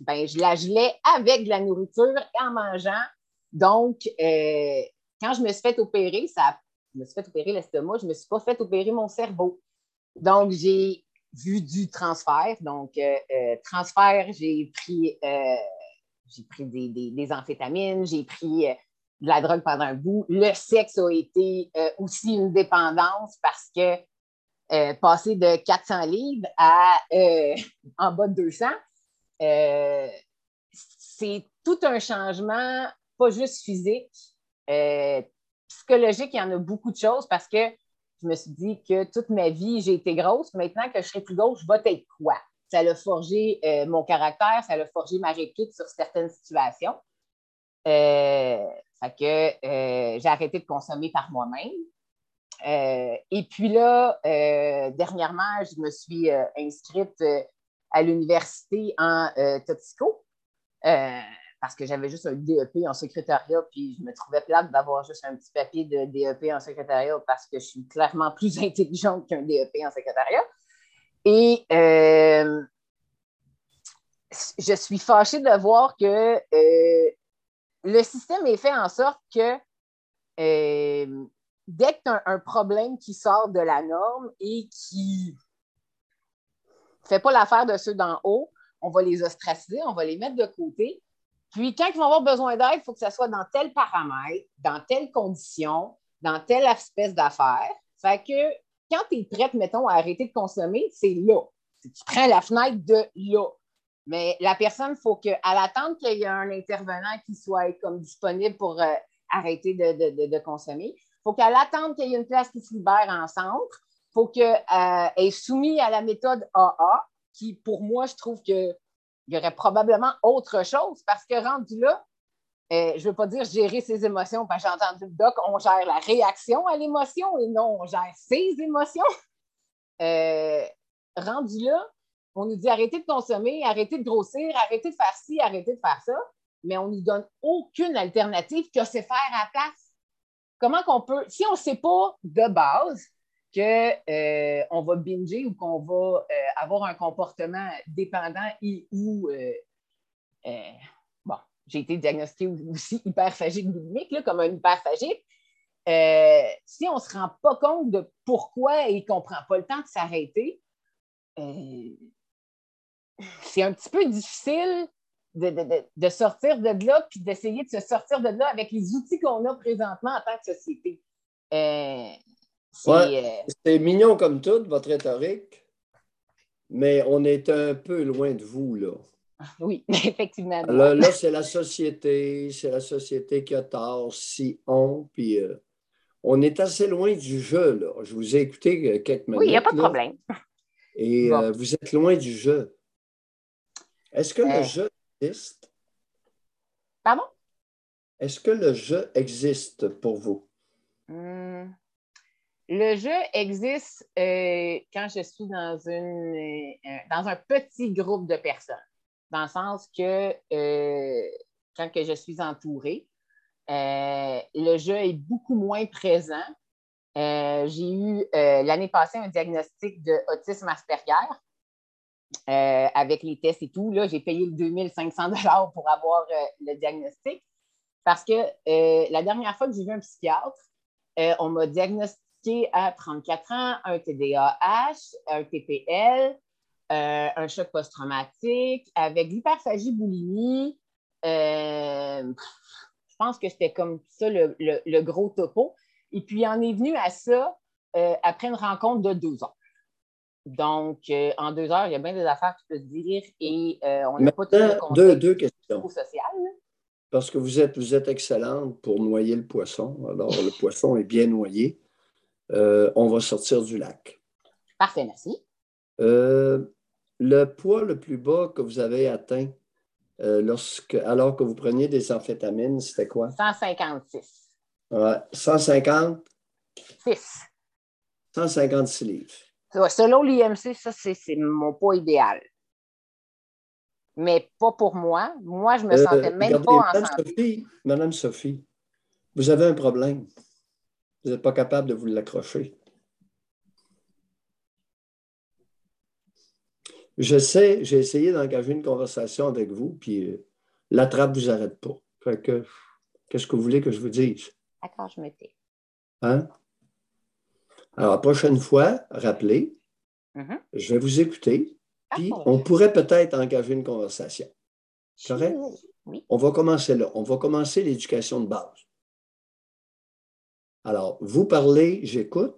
ben, je la gelais avec de la nourriture et en mangeant. Donc, euh, quand je me suis fait opérer, ça, je me suis fait opérer l'estomac, je ne me suis pas fait opérer mon cerveau. Donc, j'ai vu du transfert. Donc, euh, euh, transfert, j'ai pris, j'ai pris des, des, amphétamines, j'ai pris de la drogue pendant un bout. Le sexe a été euh, aussi une dépendance parce que euh, passer de 400 livres à euh, en bas de 200, euh, c'est tout un changement, pas juste physique, euh, psychologique, il y en a beaucoup de choses parce que je me suis dit que toute ma vie, j'ai été grosse. Maintenant que je serai plus grosse, je vais être quoi? Ça a forgé euh, mon caractère, ça a forgé ma réplique sur certaines situations. Euh, fait que euh, j'ai arrêté de consommer par moi-même. et puis là, dernièrement, je me suis inscrite à l'université en toxico parce que j'avais juste un DEP en secrétariat, puis je me trouvais plate d'avoir juste un petit papier de DEP en secrétariat parce que je suis clairement plus intelligente qu'un DEP en secrétariat. Et euh, je suis fâchée de voir que euh, le système est fait en sorte que euh, dès que tu as un problème qui sort de la norme et qui ne fait pas l'affaire de ceux d'en haut, on va les ostraciser, on va les mettre de côté puis, quand ils vont avoir besoin d'aide, il faut que ça soit dans tel paramètre, dans telle condition, dans telle espèce d'affaire. Fait que quand tu es prête, mettons, à arrêter de consommer, c'est là. Tu prends la fenêtre de là. Mais la personne, il faut qu'à l'attente qu'il y ait un intervenant qui soit comme disponible pour euh, arrêter de, consommer, il faut qu'à l'attente qu'il y ait une place qui se libère en centre, il faut qu'elle euh, est soumise à la méthode AA, qui, pour moi, je trouve que il y aurait probablement autre chose parce que rendu là, euh, je ne veux pas dire gérer ses émotions, parce que j'ai entendu le doc, on gère la réaction à l'émotion et non, on gère ses émotions. Euh, rendu là, on nous dit arrêtez de consommer, arrêtez de grossir, arrêtez de faire ci, arrêtez de faire ça, mais on ne nous donne aucune alternative que c'est faire à la place. Comment qu'on peut, si on ne sait pas de base, qu'on euh, va binger ou qu'on va avoir un comportement dépendant et ou j'ai été diagnostiquée aussi hyperphagique boulimique, comme un hyperphagique. si on ne se rend pas compte de pourquoi et qu'on ne prend pas le temps de s'arrêter, c'est un petit peu difficile de, sortir de là puis d'essayer de se sortir de là avec les outils qu'on a présentement en tant que société. Euh, c'est mignon comme tout, votre rhétorique, mais on est un peu loin de vous, là. Oui, effectivement. Là, c'est la société, c'est la société qui a tort, si on, puis euh, on est assez loin du jeu, là. Je vous ai écouté euh, quelques minutes. Oui, il n'y a pas de problème. Et vous êtes loin du jeu. Est-ce que le jeu existe? Pardon? Est-ce que le jeu existe pour vous? Hmm. Le jeu existe euh, quand je suis dans, une, euh, dans un petit groupe de personnes, dans le sens que euh, quand que je suis entourée, le jeu est beaucoup moins présent. J'ai eu l'année passée un diagnostic de autisme avec les tests et tout. Là, j'ai payé le 2500 pour avoir le diagnostic parce que la dernière fois que j'ai vu un psychiatre, on m'a diagnostiqué à 34 ans, un TDAH, un TPL, euh, un choc post-traumatique, avec l'hyperphagie boulimie. Euh, je pense que c'était comme ça le, gros topo. Et puis, on est venu à ça euh, après une rencontre de deux heures. Donc, en deux heures, il y a bien des affaires qui peuvent se dire et on n'a pas tout le deux, deux questions. social. Parce que vous êtes, vous êtes excellente pour noyer le poisson. Alors, le poisson est bien noyé. On va sortir du lac. Parfait, merci. Euh, le poids le plus bas que vous avez atteint euh, lorsque, alors que vous preniez des amphétamines, c'était quoi? 156. Ouais, 150? 6. 156 livres. selon l'IMC, ça, c'est mon poids idéal. Mais pas pour moi. Moi, je me sentais même pas en santé. Madame Sophie, vous avez un problème. Vous n'êtes pas capable de vous l'accrocher. Je sais, j'ai essayé d'engager une conversation avec vous, puis euh, la trappe ne vous arrête pas. que, qu'est-ce que vous voulez que je vous dise? D'accord, je me tais. Hein? Alors, la prochaine fois, rappelez, mm-hmm. je vais vous écouter, puis on pourrait peut-être engager une conversation. Correct? Oui. On va commencer là. On va commencer l'éducation de base. Alors, vous parlez, j'écoute.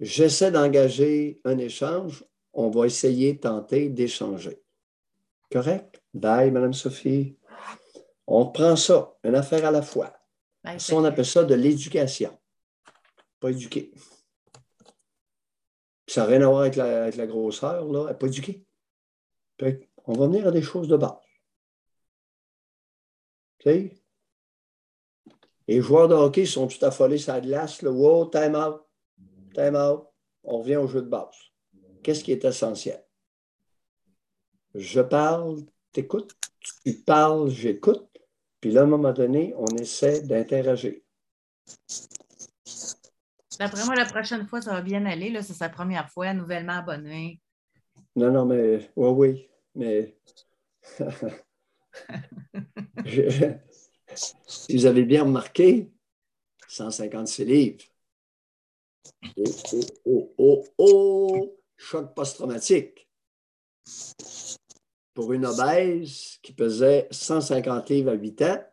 J'essaie d'engager un échange. On va essayer, tenter d'échanger. Correct? Bye, Madame Sophie. On prend ça, une affaire à la fois. ça, on appelle ça de l'éducation. Pas éduqué. Ça n'a rien à voir avec la, grosseur, là. Elle n'est pas éduquée. on va venir à des choses de base. Les joueurs de hockey sont tout affolés sur la glace. Là. Wow, time out. Time out. On revient au jeu de base. Qu'est-ce qui est essentiel? Je parle, t'écoutes. Tu parles, j'écoute. Puis là, à un moment donné, on essaie d'interagir. D'après moi, la prochaine fois, ça va bien aller. Là, c'est sa première fois, nouvellement abonné. Non, non, mais oui, oui. Mais si vous avez bien remarqué, 156 livres. Oh, oh, oh, oh, oh, choc post-traumatique. Pour une obèse qui pesait 150 livres à 8 ans,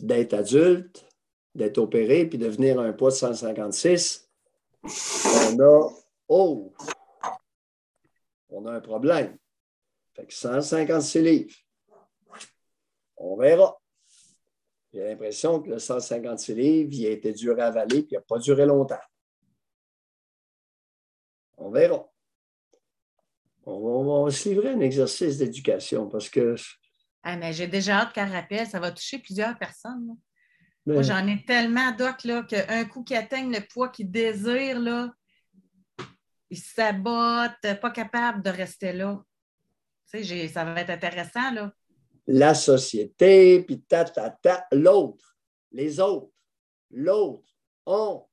d'être adulte, d'être opéré, puis de venir à un poids de 156, on a, oh, on a un problème. Fait que 156 livres. On verra. J'ai l'impression que le 156 livres, il a été dur à avaler et il n'a pas duré longtemps. On verra. On va, se livrer un exercice d'éducation parce que. Ah, mais j'ai déjà hâte qu'elle rappelle, ça va toucher plusieurs personnes. Moi, j'en ai tellement, Doc, qu'un coup qu'ils atteignent le poids qu'ils désirent, là, ils sabotent, pas capables de rester là. Tu sais, ça va être intéressant, là la société, puis ta, ta, ta, l'autre, les autres, l'autre, on.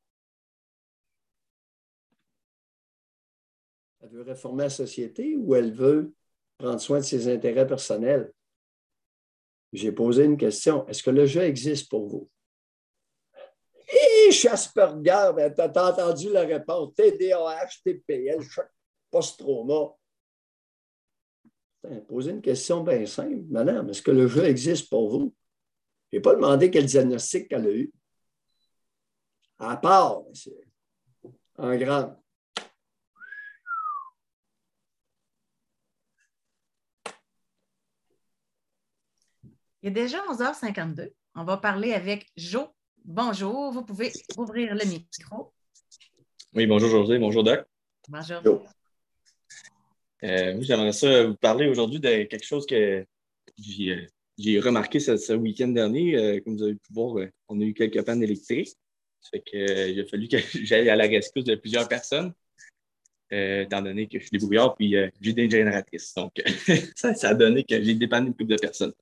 Elle veut réformer la société ou elle veut prendre soin de ses intérêts personnels? J'ai posé une question. Est-ce que le jeu existe pour vous? Hé, Asperger, ben, tu as entendu la réponse. TDAH, TPL, post-trauma. Poser une question bien simple. Madame, est-ce que le jeu existe pour vous? Je n'ai pas demandé quel diagnostic qu'elle a eu. À part, en grand. Il est déjà 11h52. On va parler avec Jo. Bonjour, vous pouvez ouvrir le micro. Oui, bonjour José, bonjour Doc. Bonjour. Euh, j'aimerais ça vous parler aujourd'hui de quelque chose que j'ai euh, remarqué ce, week-end dernier. Euh, comme vous avez pu voir, on a eu quelques pannes électriques. Ça fait que, il a fallu que j'aille à la rescousse de plusieurs personnes, étant donné que je suis débrouillard, puis j'ai des génératrices. Donc, ça, a donné que j'ai dépanné une couple de personnes.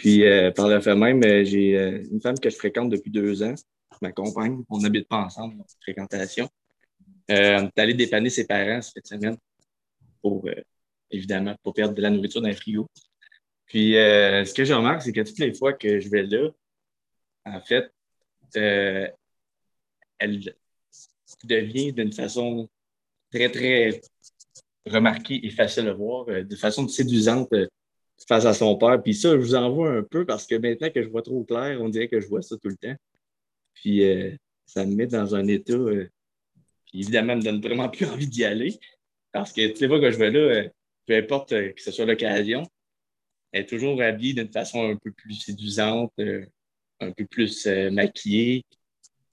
Puis, par le fait même, j'ai une femme que je fréquente depuis deux ans, ma compagne. On n'habite pas ensemble, cette fréquentation. on est allé dépanner ses parents cette semaine pour, euh, évidemment, pour perdre de la nourriture dans le frigo. Puis, euh, ce que je remarque, c'est que toutes les fois que je vais là, en fait, euh, elle devient d'une façon très, très remarquée et facile à voir, de façon séduisante face à son père. Puis ça, je vous en vois un peu parce que maintenant que je vois trop clair, on dirait que je vois ça tout le temps. Puis ça me met dans un état qui, évidemment, me donne vraiment plus envie d'y aller. Parce que tu les fois que je vais là, euh, peu importe euh, que ce soit l'occasion, elle est toujours habillée d'une façon un peu plus séduisante, euh, un peu plus maquillée.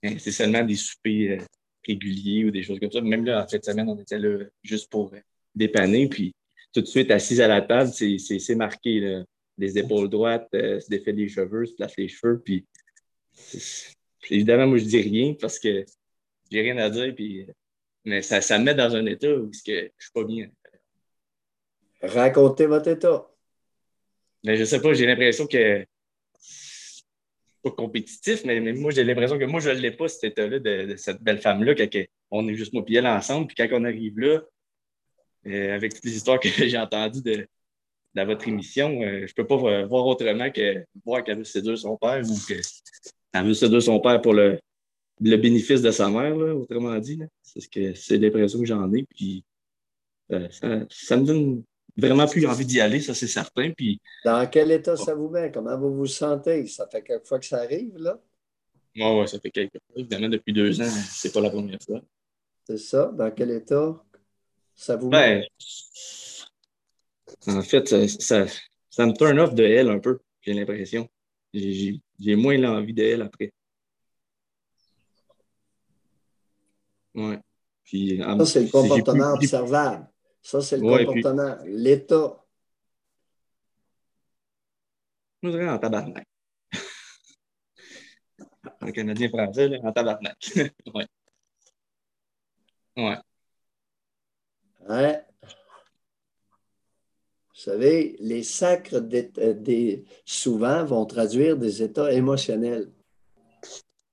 C'est seulement des soupers réguliers ou des choses comme ça. Même là, en fait, semaine, on était là juste pour dépanner. Puis tout de suite, assise à la table, c'est marqué. Là. Les épaules droites, se défait les cheveux, se place les cheveux. Puis évidemment, moi, je dis rien parce que j'ai rien à dire. Puis mais ça, ça me met dans un état où que je ne suis pas bien. Racontez votre état. Mais je ne sais pas, j'ai l'impression que pas compétitif, mais, moi, j'ai l'impression que moi, je ne l'ai pas, cet état-là, de, cette belle femme-là, on est juste moi et elle ensemble, puis quand on arrive là, euh, avec toutes les histoires que j'ai entendues de, dans votre émission, euh, je ne peux pas voir autrement que voir qu'elle veut séduire son père ou qu'elle veut séduire son père pour le, le bénéfice de sa mère, autrement dit. C'est ce que c'est l'impression que j'en ai. Puis euh, ça, me donne vraiment plus envie d'y aller, ça c'est certain. Puis, Dans quel état ça vous met? Comment vous vous sentez? Ça fait quelques fois que ça arrive, là? Oui, ouais, ça fait quelques fois. Évidemment, depuis deux ans, c'est pas la première fois. C'est ça? Dans quel état? Ça vous? Ben, En fait, ça, ça, me turn off de elle un peu, j'ai l'impression. J'ai moins l'envie de elle après. Ouais. Puis, ça, c'est le comportement observable. Ça, c'est le comportement. L'État. Je dirais en tabarnak. en Canadien français, là, en tabarnak. ouais. Ouais. Vous savez, les sacres des, souvent vont traduire des états émotionnels.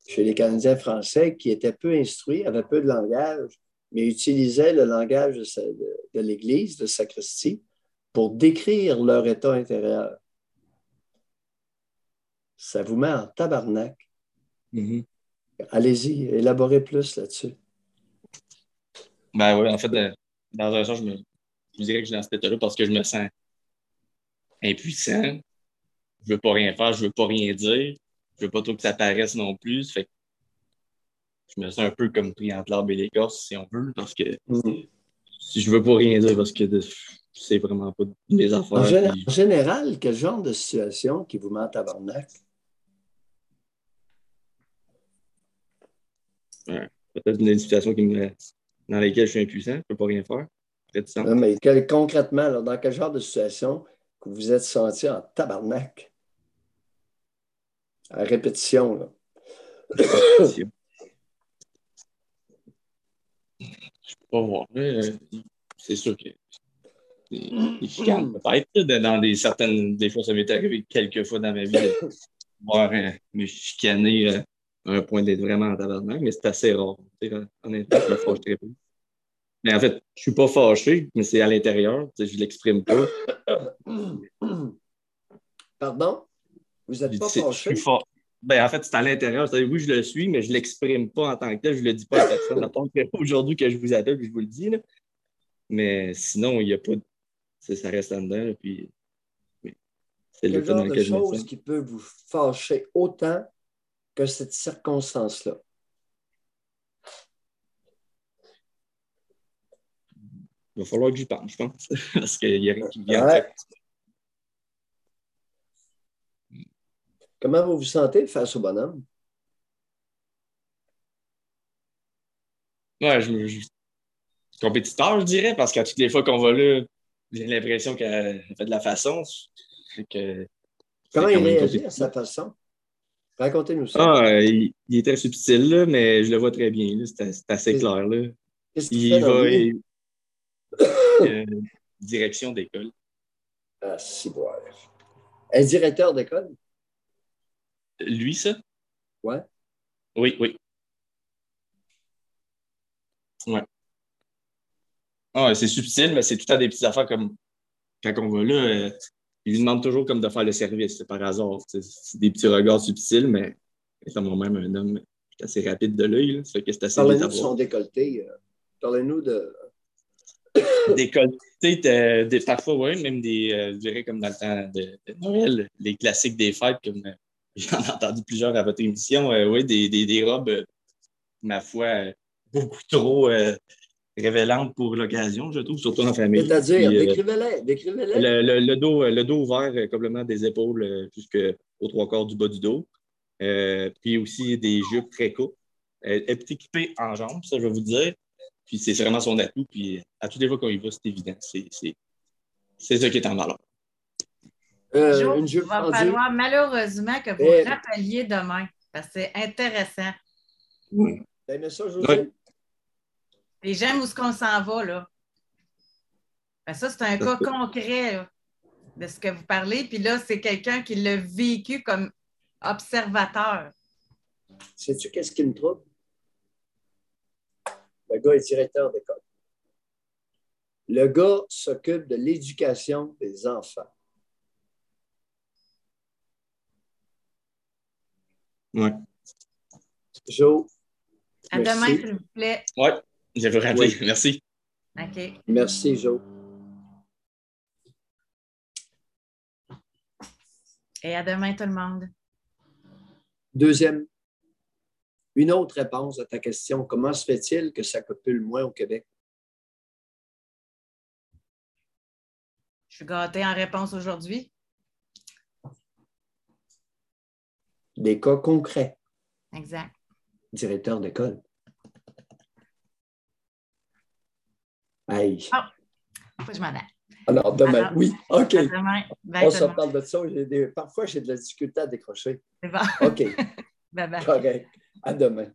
Chez les Canadiens français qui étaient peu instruits, avaient peu de langage, mais utilisaient le langage de, l'Église, de sacristie, pour décrire leur état intérieur. Ça vous met en tabarnak. Mm-hmm. Allez-y, élaborez plus là-dessus. Ben oui, en fait, euh, dans un sens, je me, dirais que je suis dans cet état-là parce que je me sens impuissant. Je veux pas rien faire, je veux pas rien dire. Je veux pas trop que ça paraisse non plus. Fait je me sens un peu comme pris entre l'arbre et l'écorce, si on veut, parce que mm. si je veux pas rien dire, parce que c'est vraiment pas mes affaires. En, général, quel genre de situation qui vous met à tabarnak? peut-être une situation qui me, dans laquelle je suis impuissant, je ne peux pas rien faire. Non, mais concrètement, dans quel genre de situation que vous êtes senti en tabarnak? À répétition, là. je peux pas voir. C'est sûr que les chicanes, peut-être. Dans des certaines. Des fois, ça m'est arrivé quelques fois dans ma vie de voir euh, me chicaner euh, un point d'être vraiment en tabarnak, mais c'est assez rare. Honnêtement, je me fâche très peu. Mais en fait, je suis pas fâché, mais c'est à l'intérieur. Je ne l'exprime pas. Pardon? Vous n'êtes pas fâché? Ben, en fait, c'est à l'intérieur. Oui, je le suis, mais je ne l'exprime pas en tant que tel. Je ne le dis pas à personne. Aujourd'hui que je vous appelle et je vous le dis. Là. Mais sinon, il n'y a pas de... Ça reste en dedans. puis... C'est le genre de chose qui peut vous fâcher autant que cette circonstance-là. Il va falloir que j'y pense, je pense. Parce qu'il n'y a rien qui vient. Comment vous vous sentez face au bonhomme? Ouais, je, je, compétiteur, je dirais, parce qu'à toutes les fois qu'on va là, j'ai l'impression qu'elle fait de la façon. Que, Comment il réagit à sa façon? Racontez-nous ça. Ah, il, était subtil, là, mais je le vois très bien. C'est assez clair. Là. Qu'est-ce qu'il va, euh, direction d'école. Ah, si, bon. Un directeur d'école? Lui, ça? Ouais. Oui, oui. Ouais. Ah, c'est subtil, mais c'est tout à des petites affaires comme quand on va là, euh, il lui demande toujours comme de faire le service, c'est par hasard. C'est des petits regards subtils, mais étant moi-même un homme assez rapide de l'œil, ça fait que c'est assez Parlez-nous de son décolleté. Euh, parlez-nous de décolleté, parfois, oui, même des, euh, je dirais comme dans le temps de, Noël, les classiques des fêtes, comme euh, j'en ai entendu plusieurs à votre émission, euh, oui, des, des, des, robes, ma foi, beaucoup trop révélantes pour l'occasion, je trouve, surtout en famille. C'est-à-dire, décrivez-les, décrivez-les. Le, le, dos, le dos ouvert complètement des épaules jusqu'aux trois quarts du bas du dos. puis aussi des jupes très courtes. Elle est équipée en jambes, ça, je vais vous dire. Puis c'est vraiment son atout. Puis à toutes les fois qu'on y va, c'est évident. C'est ça qui est en valeur. Euh, il va falloir malheureusement que vous rappeliez demain, parce que c'est intéressant. Oui. T'as ça, José? Et j'aime où ce qu'on s'en va, là. Ben, ça, c'est un cas concret de ce que vous parlez. Puis là, c'est quelqu'un qui l'a vécu comme observateur. Sais-tu qu'est-ce qui me trouble? Le gars est directeur d'école. Le gars s'occupe de l'éducation des enfants. Oui. Jo. À demain, s'il vous plaît. Oui, je vais vous rappeler. Merci. OK. Merci, Jo. Et à demain, tout le monde. Deuxième une autre réponse à ta question, comment se fait-il que ça copule moins au Québec? Je suis gâtée en réponse aujourd'hui. Des cas concrets. Exact. Directeur d'école. Aïe. Faut que je m'en aille. Alors, demain, Alors, oui, OK. À demain. Bye, On se parle de ça. Des- Parfois, j'ai de la difficulté à décrocher. C'est bon. OK, Bye bye. correct. À demain.